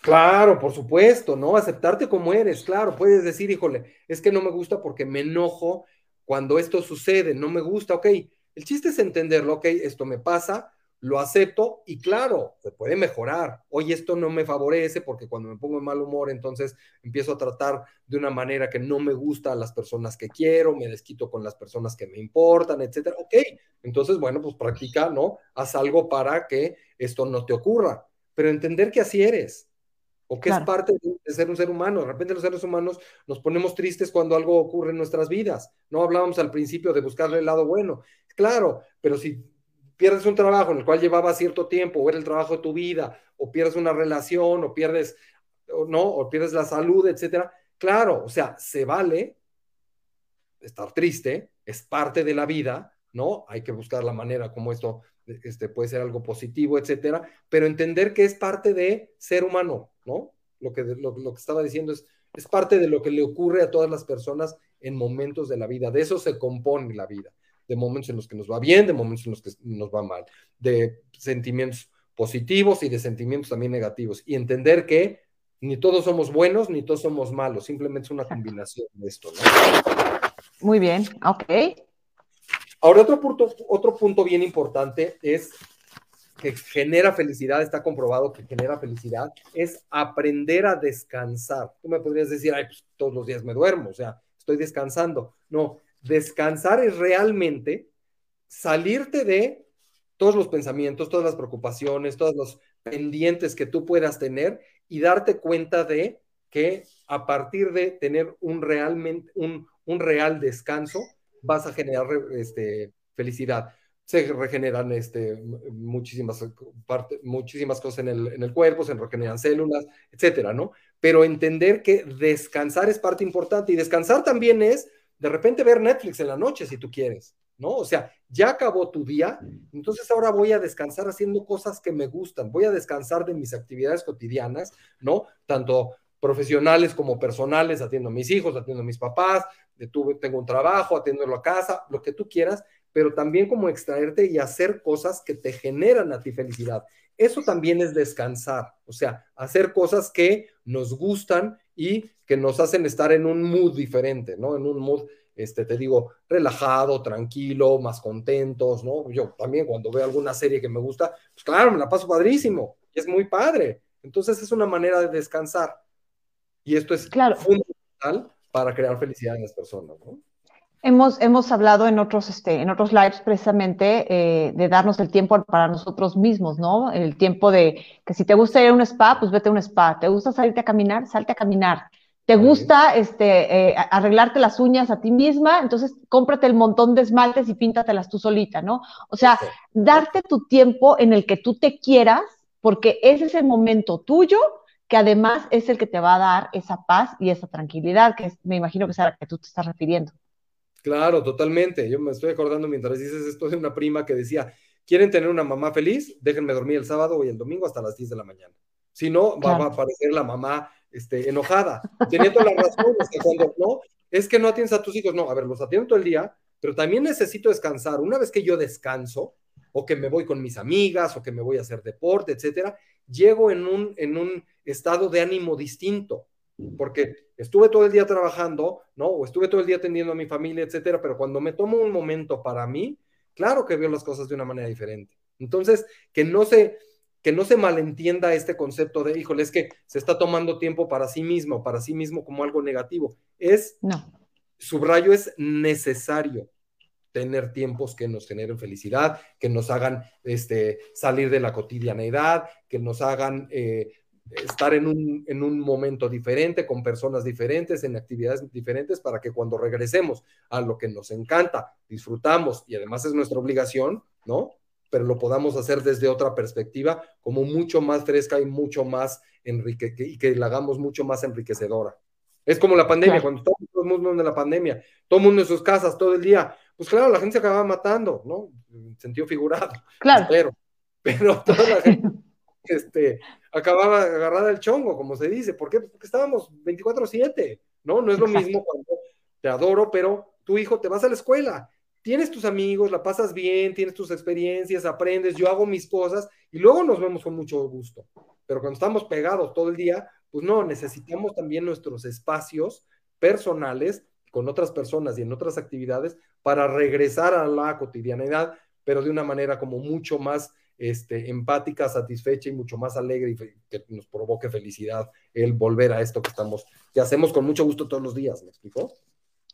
Claro, por supuesto, ¿no? Aceptarte como eres, claro. Puedes decir, híjole, es que no me gusta porque me enojo cuando esto sucede, no me gusta, ok. El chiste es entenderlo, ok, esto me pasa, lo acepto y claro, se puede mejorar. Hoy esto no me favorece porque cuando me pongo en mal humor, entonces empiezo a tratar de una manera que no me gusta a las personas que quiero, me desquito con las personas que me importan, etcétera. Ok, entonces, bueno, pues practica, ¿no? Haz algo para que esto no te ocurra, pero entender que así eres o que es parte de ser un ser humano. De repente los seres humanos nos ponemos tristes cuando algo ocurre en nuestras vidas. No hablábamos al principio de buscarle el lado bueno. Claro, pero si pierdes un trabajo en el cual llevaba cierto tiempo, o era el trabajo de tu vida, o pierdes una relación, o pierdes, no, o pierdes la salud, etcétera. Claro, o sea, se vale estar triste, es parte de la vida, ¿no? Hay que buscar la manera como esto este, puede ser algo positivo, etcétera, pero entender que es parte de ser humano, ¿no? Lo que, lo que estaba diciendo es, es parte de lo que le ocurre a todas las personas en momentos de la vida, de eso se compone la vida de momentos en los que nos va bien, de momentos en los que nos va mal, de sentimientos positivos y de sentimientos también negativos. Y entender que ni todos somos buenos ni todos somos malos, simplemente es una combinación de esto. Muy bien, ok. Ahora, otro punto, otro punto bien importante es que genera felicidad, está comprobado que genera felicidad, es aprender a descansar. Tú me podrías decir, ay, pues todos los días me duermo, o sea, estoy descansando. No, Descansar es realmente salirte de todos los pensamientos, todas las preocupaciones, todos los pendientes que tú puedas tener y darte cuenta de que a partir de tener un, realmente, un, real descanso, vas a generar este, felicidad. Se regeneran este, muchísimas, muchísimas cosas en el, en el cuerpo, se regeneran células, etcétera, ¿no? Pero entender que descansar es parte importante y descansar también es de repente ver Netflix en la noche si tú quieres, ¿no? O sea, ya acabó tu día, entonces ahora voy a descansar haciendo cosas que me gustan, voy a descansar de mis actividades cotidianas, ¿no? Tanto profesionales como personales, atiendo a mis hijos, atiendo a mis papás, tengo un trabajo, atiendo a casa, lo que tú quieras, pero también como extraerte y hacer cosas que te generan a ti felicidad. Eso también es descansar, o sea, hacer cosas que nos gustan y que nos hacen estar en un mood diferente, ¿no? En un mood, este, te digo, relajado, tranquilo, más contentos, ¿no? Yo también cuando veo alguna serie que me gusta, pues claro, me la paso padrísimo, y es muy padre. Entonces es una manera de descansar. Y esto es fundamental para crear felicidad en las personas, ¿no? Hemos, hemos hablado en otros, este, en otros lives precisamente eh, de darnos el tiempo para nosotros mismos, ¿no? El tiempo de que si te gusta ir a un spa, pues vete a un spa. ¿Te gusta salirte a caminar? Salte a caminar. ¿Te gusta este, eh, arreglarte las uñas a ti misma? Entonces cómprate el montón de esmaltes y píntatelas tú solita, ¿no? O sea, darte tu tiempo en el que tú te quieras, porque ese es el momento tuyo que además es el que te va a dar esa paz y esa tranquilidad, que me imagino que es a la que tú te estás refiriendo. Claro, totalmente. Yo me estoy acordando mientras dices esto de una prima que decía, ¿quieren tener una mamá feliz? Déjenme dormir el sábado y el domingo hasta las 10 de la mañana. Si no, va, a aparecer la mamá este, enojada. Teniendo la razón, cuando no, es que no atiendes a tus hijos. No, a ver, los atiendo todo el día, pero también necesito descansar. Una vez que yo descanso, o que me voy con mis amigas, o que me voy a hacer deporte, etcétera, llego en un, en un estado de ánimo distinto porque estuve todo el día trabajando, ¿no? O estuve todo el día atendiendo a mi familia, etcétera, pero cuando me tomo un momento para mí, claro que veo las cosas de una manera diferente. Entonces, que no se, que no se malentienda este concepto de, híjole, es que se está tomando tiempo para sí mismo, para sí mismo como algo negativo. Es, no. subrayo, es necesario tener tiempos que nos generen felicidad, que nos hagan este, salir de la cotidianeidad, que nos hagan eh, estar en un, en un momento diferente, con personas diferentes, en actividades diferentes, para que cuando regresemos a lo que nos encanta, disfrutamos y además es nuestra obligación, ¿no? Pero lo podamos hacer desde otra perspectiva, como mucho más fresca y mucho más enrique y que la hagamos mucho más enriquecedora. Es como la pandemia, cuando todo el mundo en la pandemia, todo el mundo en sus casas todo el día, pues claro, la gente se acababa matando, ¿no? En sentido figurado. Claro. Pero, pero toda la gente este, acababa agarrada el chongo, como se dice. ¿Por qué? Porque estábamos 24-7, ¿no? No es lo mismo cuando te adoro, pero tu hijo te vas a la escuela, tienes tus amigos, la pasas bien, tienes tus experiencias, aprendes, yo hago mis cosas y luego nos vemos con mucho gusto. Pero cuando estamos pegados todo el día, pues no, necesitamos también nuestros espacios personales con otras personas y en otras actividades para regresar a la cotidianidad, pero de una manera como mucho más este, empática, satisfecha y mucho más alegre y que nos provoque felicidad el volver a esto que estamos, que hacemos con mucho gusto todos los días, ¿me explicó?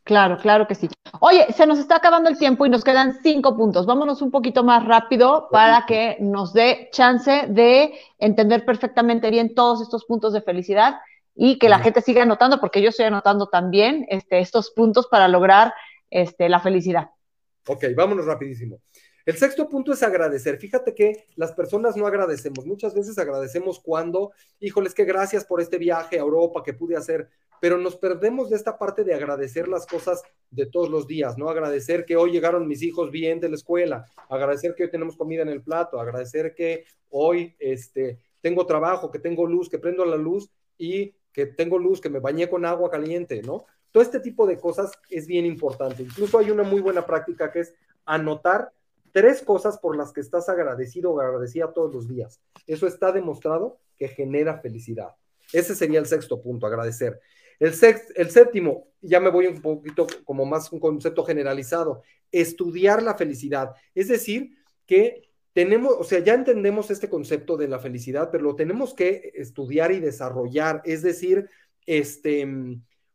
Claro, claro que sí. Oye, se nos está acabando el tiempo y nos quedan cinco puntos. Vámonos un poquito más rápido para que nos dé chance de entender perfectamente bien todos estos puntos de felicidad y que la gente siga anotando, porque yo estoy anotando también este, estos puntos para lograr este, la felicidad. Ok, vámonos rapidísimo. El sexto punto es agradecer. Fíjate que las personas no agradecemos. Muchas veces agradecemos cuando, híjoles, que gracias por este viaje a Europa que pude hacer, pero nos perdemos de esta parte de agradecer las cosas de todos los días, ¿no? Agradecer que hoy llegaron mis hijos bien de la escuela, agradecer que hoy tenemos comida en el plato, agradecer que hoy este, tengo trabajo, que tengo luz, que prendo la luz y que tengo luz, que me bañé con agua caliente, ¿no? Todo este tipo de cosas es bien importante. Incluso hay una muy buena práctica que es anotar tres cosas por las que estás agradecido o agradecida todos los días. Eso está demostrado que genera felicidad. Ese sería el sexto punto, agradecer. El, el séptimo, ya me voy un poquito como más un concepto generalizado, estudiar la felicidad. Es decir, que tenemos, o sea, ya entendemos este concepto de la felicidad, pero lo tenemos que estudiar y desarrollar, es decir, este,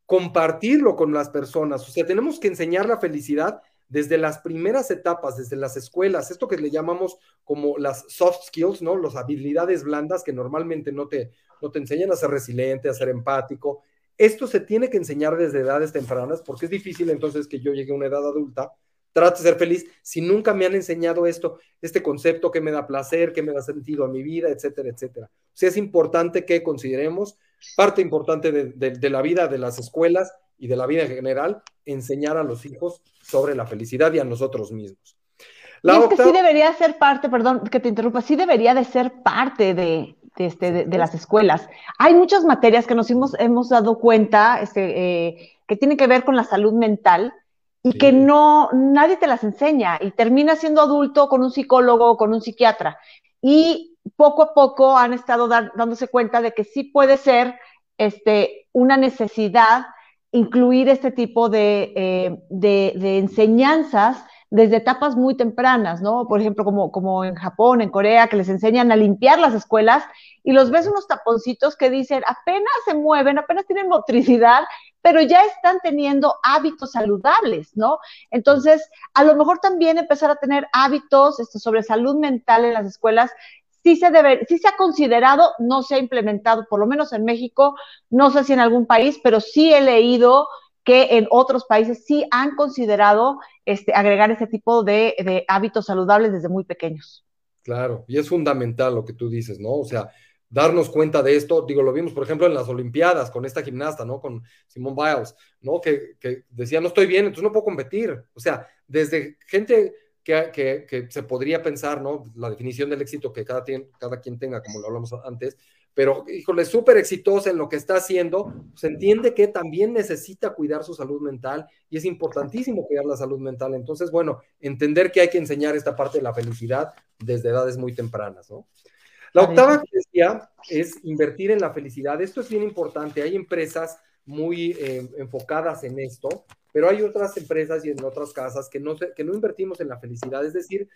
compartirlo con las personas. O sea, tenemos que enseñar la felicidad desde las primeras etapas, desde las escuelas, esto que le llamamos como las soft skills, ¿no? Las habilidades blandas que normalmente no te, no te enseñan a ser resiliente, a ser empático. Esto se tiene que enseñar desde edades tempranas porque es difícil entonces que yo llegue a una edad adulta, trate de ser feliz si nunca me han enseñado esto, este concepto que me da placer, que me da sentido a mi vida, etcétera, etcétera. O sea, es importante que consideremos parte importante de, de la vida de las escuelas y de la vida en general, enseñar a los hijos sobre la felicidad y a nosotros mismos. La es que sí debería ser parte, perdón que te interrumpa, sí debería de ser parte de, este, de, las escuelas. Hay muchas materias que nos hemos, hemos dado cuenta este, eh, que tienen que ver con la salud mental y que no, nadie te las enseña y terminas siendo adulto con un psicólogo o con un psiquiatra. Y poco a poco han estado dándose cuenta de que sí puede ser este, una necesidad incluir este tipo eh, de, enseñanzas desde etapas muy tempranas, ¿no? Por ejemplo, como, como en Japón, en Corea, que les enseñan a limpiar las escuelas y los ves unos taponcitos que dicen apenas se mueven, apenas tienen motricidad, pero ya están teniendo hábitos saludables, ¿no? Entonces, a lo mejor también empezar a tener hábitos este, sobre salud mental en las escuelas sí se ha considerado, no se ha implementado, por lo menos en México, no sé si en algún país, pero sí he leído que en otros países sí han considerado este, agregar ese tipo de, de hábitos saludables desde muy pequeños. Claro, y es fundamental lo que tú dices, ¿no? O sea, darnos cuenta de esto, digo, lo vimos, por ejemplo, en las Olimpiadas con esta gimnasta, ¿no? Con Simone Biles, ¿no? Que, que, decía, no estoy bien, entonces no puedo competir. O sea, desde gente que, se podría pensar, ¿no? La definición del éxito que cada, cada quien tenga, como lo hablamos antes, pero, híjole, súper exitosa en lo que está haciendo, se entiende que también necesita cuidar su salud mental y es importantísimo cuidar la salud mental. Entonces, bueno, entender que hay que enseñar esta parte de la felicidad desde edades muy tempranas, ¿no? La octava que decía es invertir en la felicidad. Esto es bien importante. Hay empresas muy eh, enfocadas en esto, pero hay otras empresas y en otras casas que no, que no invertimos en la felicidad. Es decir,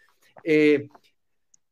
eh,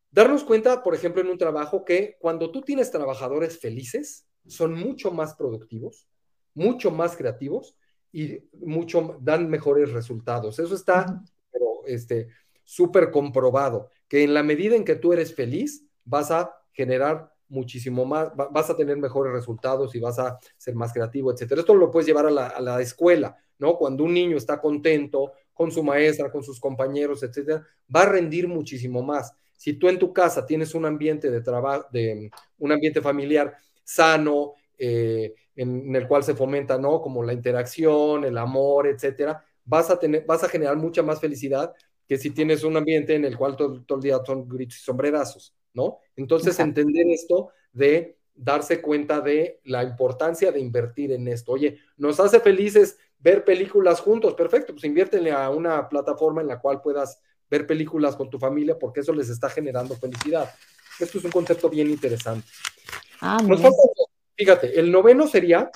darnos cuenta, por ejemplo, en un trabajo que cuando tú tienes trabajadores felices, son mucho más productivos, mucho más creativos y mucho dan mejores resultados. Eso está, pero este, súper comprobado, que en la medida en que tú eres feliz, vas a generar muchísimo más, vas a tener mejores resultados y vas a ser más creativo, etcétera. Esto lo puedes llevar a la, a la escuela. ¿No? Cuando un niño está contento con su maestra, con sus compañeros, etcétera, va a rendir muchísimo más. Si tú en tu casa tienes un ambiente de trabajo, de un ambiente familiar sano, eh, en, el cual se fomenta, ¿no? Como la interacción, el amor, etcétera, vas a tener, vas a generar mucha más felicidad que si tienes un ambiente en el cual todo, el día son gritos y sombrerazos, ¿no? Entonces, entender esto de darse cuenta de la importancia de invertir en esto. Oye, nos hace felices ver películas juntos, perfecto, pues inviértele a una plataforma en la cual puedas ver películas con tu familia porque eso les está generando felicidad. Esto es un concepto bien interesante. Ah, fíjate, el noveno sería,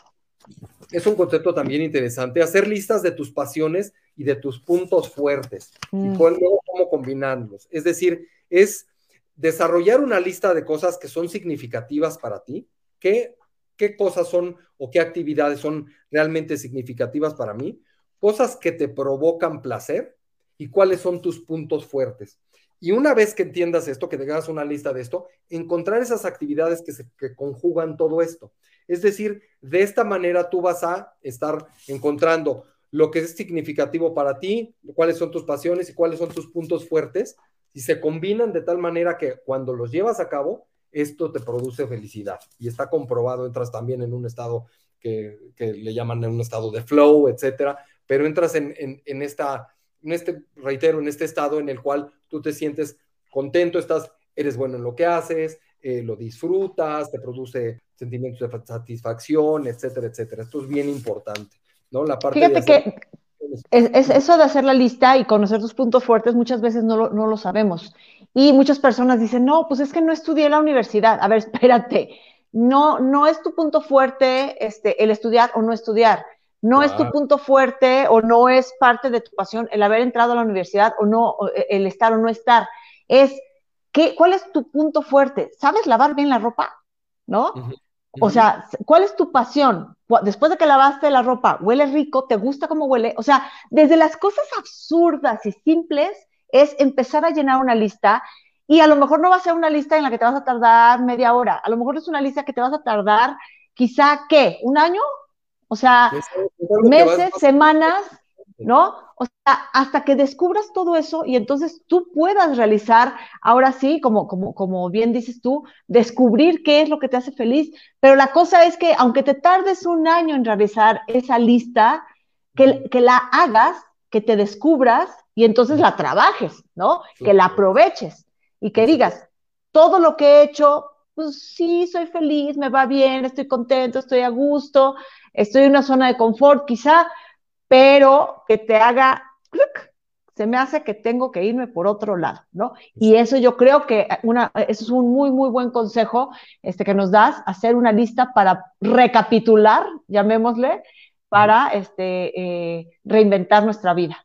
es un concepto también interesante, hacer listas de tus pasiones y de tus puntos fuertes y mm. luego cómo combinarlos. Es decir, es desarrollar una lista de cosas que son significativas para ti, qué, qué cosas son o qué actividades son realmente significativas para mí, cosas que te provocan placer y cuáles son tus puntos fuertes. Y una vez que entiendas esto, que te hagas una lista de esto, encontrar esas actividades que, se, que conjugan todo esto. Es decir, de esta manera tú vas a estar encontrando lo que es significativo para ti, cuáles son tus pasiones y cuáles son tus puntos fuertes, y se combinan de tal manera que cuando los llevas a cabo, esto te produce felicidad. Y está comprobado, entras también en un estado que, le llaman en un estado de flow, etcétera, pero entras en, en esta en este, reitero, en este estado en el cual tú te sientes contento, estás, eres bueno en lo que haces, eh, lo disfrutas, te produce sentimientos de satisfacción, etcétera, etcétera. Esto es bien importante, ¿no? La parte Fíjate que es, eso de hacer la lista y conocer tus puntos fuertes muchas veces no lo, no lo sabemos. Y muchas personas dicen, no, pues es que no estudié en la universidad. A ver, espérate, no, no es tu punto fuerte este, el estudiar o no estudiar. No es tu punto fuerte o no es parte de tu pasión el haber entrado a la universidad o no, e, el estar o no estar. Es, ¿qué, ¿cuál es tu punto fuerte? ¿Sabes lavar bien la ropa? ¿No? O sea, ¿cuál es tu pasión? Después de que lavaste la ropa, ¿huele rico? ¿Te gusta cómo huele? O sea, desde las cosas absurdas y simples es empezar a llenar una lista y a lo mejor no va a ser una lista en la que te vas a tardar media hora, a lo mejor es una lista que te vas a tardar quizá, ¿qué? ¿Un año? O sea, meses, semanas, ¿no? O sea, hasta que descubras todo eso y entonces tú puedas realizar, ahora sí, como, como, como bien dices tú, descubrir qué es lo que te hace feliz. Pero la cosa es que aunque te tardes un año en realizar esa lista, que, que la hagas, que te descubras y entonces la trabajes, ¿no? Que la aproveches y que digas, todo lo que he hecho, pues sí, soy feliz, me va bien, estoy contento, estoy a gusto, estoy en una zona de confort quizá, pero que te haga, se me hace que tengo que irme por otro lado, ¿no? Y eso yo creo que una, eso es un muy, muy buen consejo este, que nos das, hacer una lista para recapitular, llamémosle, para este, eh, reinventar nuestra vida.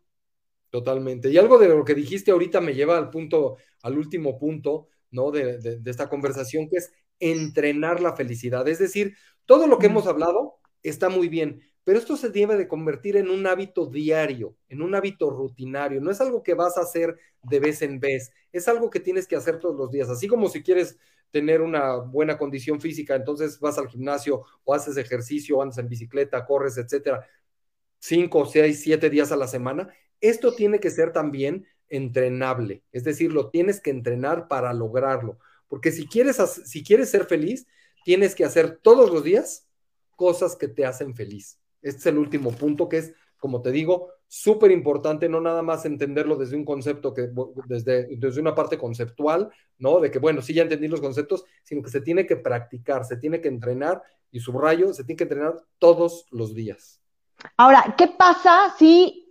Totalmente. Y algo de lo que dijiste ahorita me lleva al punto, al último punto, ¿no? De, de esta conversación, que es entrenar la felicidad. Es decir, todo lo que hemos hablado está muy bien, pero esto se debe de convertir en un hábito diario, en un hábito rutinario. No es algo que vas a hacer de vez en vez, es algo que tienes que hacer todos los días. Así como si quieres tener una buena condición física, entonces vas al gimnasio o haces ejercicio, andas en bicicleta, corres, etcétera, cinco, seis, siete días a la semana. Esto tiene que ser también entrenable, es decir, lo tienes que entrenar para lograrlo, porque si quieres, si quieres ser feliz, tienes que hacer todos los días cosas que te hacen feliz. Este es el último punto que es, como te digo, súper importante, no nada más entenderlo desde un concepto, que desde, desde una parte conceptual, ¿no? De que, bueno, sí ya entendí los conceptos, sino que se tiene que practicar, se tiene que entrenar, y subrayo, se tiene que entrenar todos los días. Ahora, ¿qué pasa si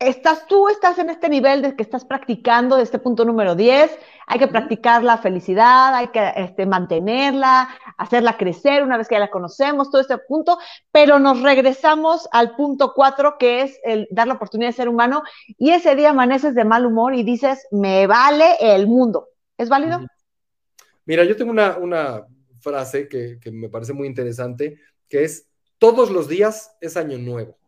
estás tú, estás en este nivel de que estás practicando, de este punto número 10, hay que practicar la felicidad, hay que este, mantenerla, hacerla crecer una vez que ya la conocemos, todo este punto, pero nos regresamos al punto 4, que es el dar la oportunidad de ser humano, y ese día amaneces de mal humor y dices, me vale el mundo. ¿Es válido? Mira, yo tengo una, una frase que, que me parece muy interesante, que es, todos los días es año nuevo.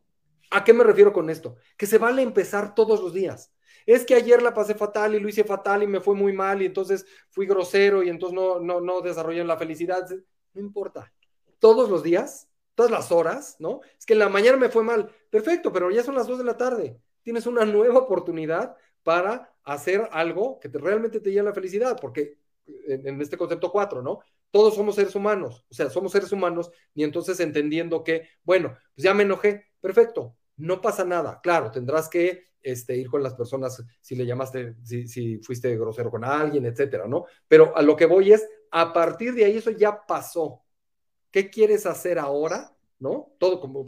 ¿A qué me refiero con esto? Que se vale empezar todos los días. Es que ayer la pasé fatal y lo hice fatal y me fue muy mal y entonces fui grosero y entonces no, no, no desarrollé la felicidad. No importa. Todos los días, todas las horas, ¿no? Es que en la mañana me fue mal. Perfecto, pero ya son las dos de la tarde. Tienes una nueva oportunidad para hacer algo que te, realmente te lleve la felicidad, porque en, en este concepto cuatro, ¿no? Todos somos seres humanos, o sea, somos seres humanos y entonces entendiendo que, bueno, pues ya me enojé, perfecto, no pasa nada. Claro, tendrás que este, ir con las personas si le llamaste, si, fuiste grosero con alguien, etcétera, ¿no? Pero a lo que voy es, a partir de ahí eso ya pasó. ¿Qué quieres hacer ahora ¿no? Todo como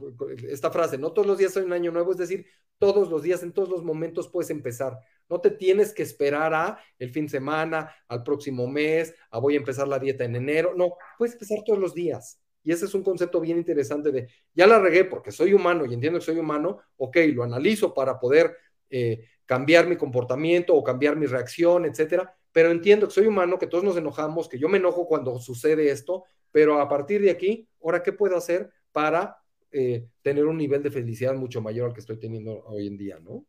esta frase, no todos los días hay un año nuevo, es decir, todos los días, en todos los momentos puedes empezar. No te tienes que esperar a el fin de semana, al próximo mes, a voy a empezar la dieta en enero. No, puedes empezar todos los días. Y ese es un concepto bien interesante de, ya la regué porque soy humano y entiendo que soy humano, ok, lo analizo para poder eh, cambiar mi comportamiento o cambiar mi reacción, etcétera, pero entiendo que soy humano, que todos nos enojamos, que yo me enojo cuando sucede esto, pero a partir de aquí, ahora, ¿qué puedo hacer para eh, tener un nivel de felicidad mucho mayor al que estoy teniendo hoy en día, ¿no?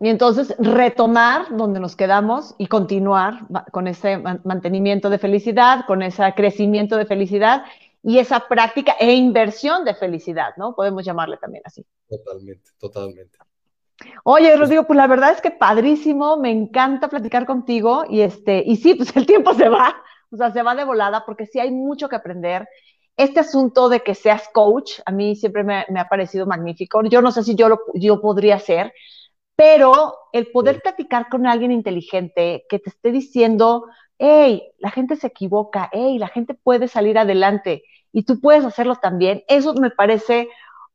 Y entonces retomar donde nos quedamos y continuar con ese mantenimiento de felicidad, con ese crecimiento de felicidad y esa práctica e inversión de felicidad, ¿no? Podemos llamarle también así. Totalmente, totalmente. Oye, Rodrigo, pues la verdad es que padrísimo, me encanta platicar contigo y este, y sí, pues el tiempo se va, o sea, se va de volada porque sí hay mucho que aprender. Este asunto de que seas coach, a mí siempre me, ha parecido magnífico. Yo no sé si yo lo yo podría ser, pero el poder platicar con alguien inteligente que te esté diciendo, hey, la gente se equivoca, hey, la gente puede salir adelante y tú puedes hacerlo también, eso me parece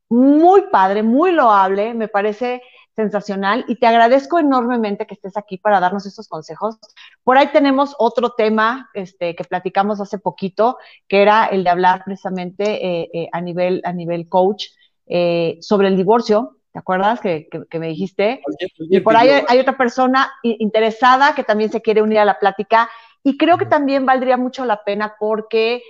muy padre, muy loable, me parece sensacional y te agradezco enormemente que estés aquí para darnos estos consejos. Por ahí tenemos otro tema este, que platicamos hace poquito, que era el de hablar precisamente eh, eh, a, nivel, a nivel coach eh, sobre el divorcio. ¿Te acuerdas que, me dijiste? Y por ahí hay otra persona interesada que también se quiere unir a la plática y creo que también valdría mucho la pena porque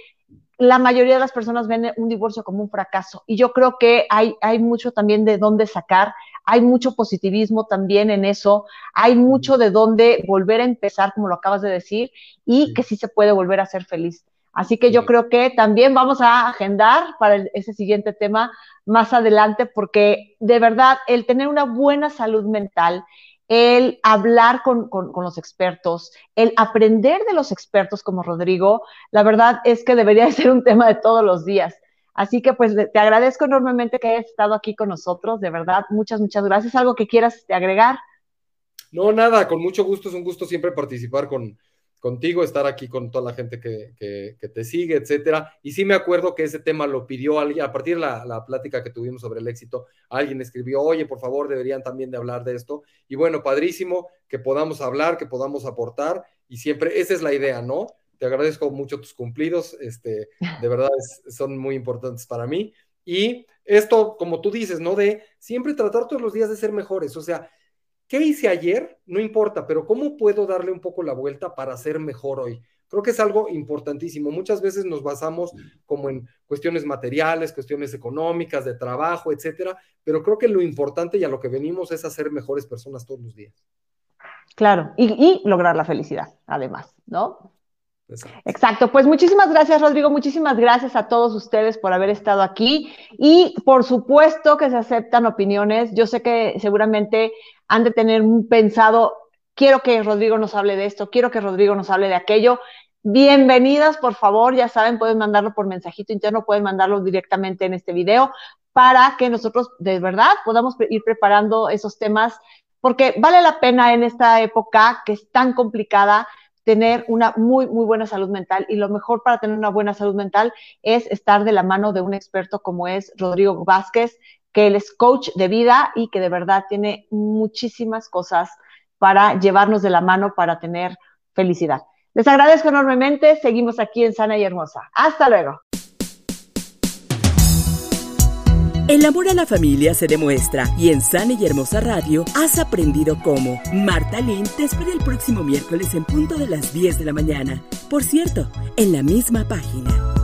la mayoría de las personas ven un divorcio como un fracaso. Y yo creo que hay, hay mucho también de dónde sacar hay mucho positivismo también en eso, hay mucho de dónde volver a empezar, como lo acabas de decir, y que sí se puede volver a ser feliz. Así que yo creo que también vamos a agendar para ese siguiente tema más adelante, porque de verdad el tener una buena salud mental, el hablar con, con, los expertos, el aprender de los expertos como Rodrigo, la verdad es que debería ser un tema de todos los días. Así que pues te agradezco enormemente que hayas estado aquí con nosotros, de verdad, muchas, muchas gracias. ¿Algo que quieras agregar? No, nada, con mucho gusto, es un gusto siempre participar con, contigo, estar aquí con toda la gente que, que, te sigue, etcétera. Y sí me acuerdo que ese tema lo pidió alguien, a partir de la, la, plática que tuvimos sobre el éxito, alguien escribió, oye, por favor, deberían también de hablar de esto. Y bueno, padrísimo que podamos hablar, que podamos aportar, y siempre, esa es la idea, ¿no? te agradezco mucho tus cumplidos, este, de verdad son muy importantes para mí. Y esto, como tú dices, ¿no? De siempre tratar todos los días de ser mejores, o sea, ¿qué hice ayer? No importa, pero ¿cómo puedo darle un poco la vuelta para ser mejor hoy? Creo que es algo importantísimo. Muchas veces nos basamos como en cuestiones materiales, cuestiones económicas, de trabajo, etcétera, pero creo que lo importante y a lo que venimos es hacer mejores personas todos los días. Claro, y, y lograr la felicidad, además, ¿no? Exacto. pues muchísimas gracias Rodrigo, muchísimas gracias a todos ustedes por haber estado aquí y por supuesto que se aceptan opiniones. Yo sé que seguramente han de tener pensado, quiero que Rodrigo nos hable de esto, quiero que Rodrigo nos hable de aquello. Bienvenidas, por favor, ya saben, pueden mandarlo por mensajito interno, pueden mandarlo directamente en este video para que nosotros de verdad podamos ir preparando esos temas, porque vale la pena en esta época que es tan complicada tener una muy, muy buena salud mental. Y lo mejor para tener una buena salud mental es estar de la mano de un experto como es Rodrigo Vázquez, que él es coach de vida y que de verdad tiene muchísimas cosas para llevarnos de la mano para tener felicidad. Les agradezco enormemente. Seguimos aquí en Sana y Hermosa. Hasta luego. El amor a la familia se demuestra y en Sana y Hermosa Radio has aprendido cómo. Marta Lynn te espera el próximo miércoles en punto de las 10 de la mañana. Por cierto, en la misma página.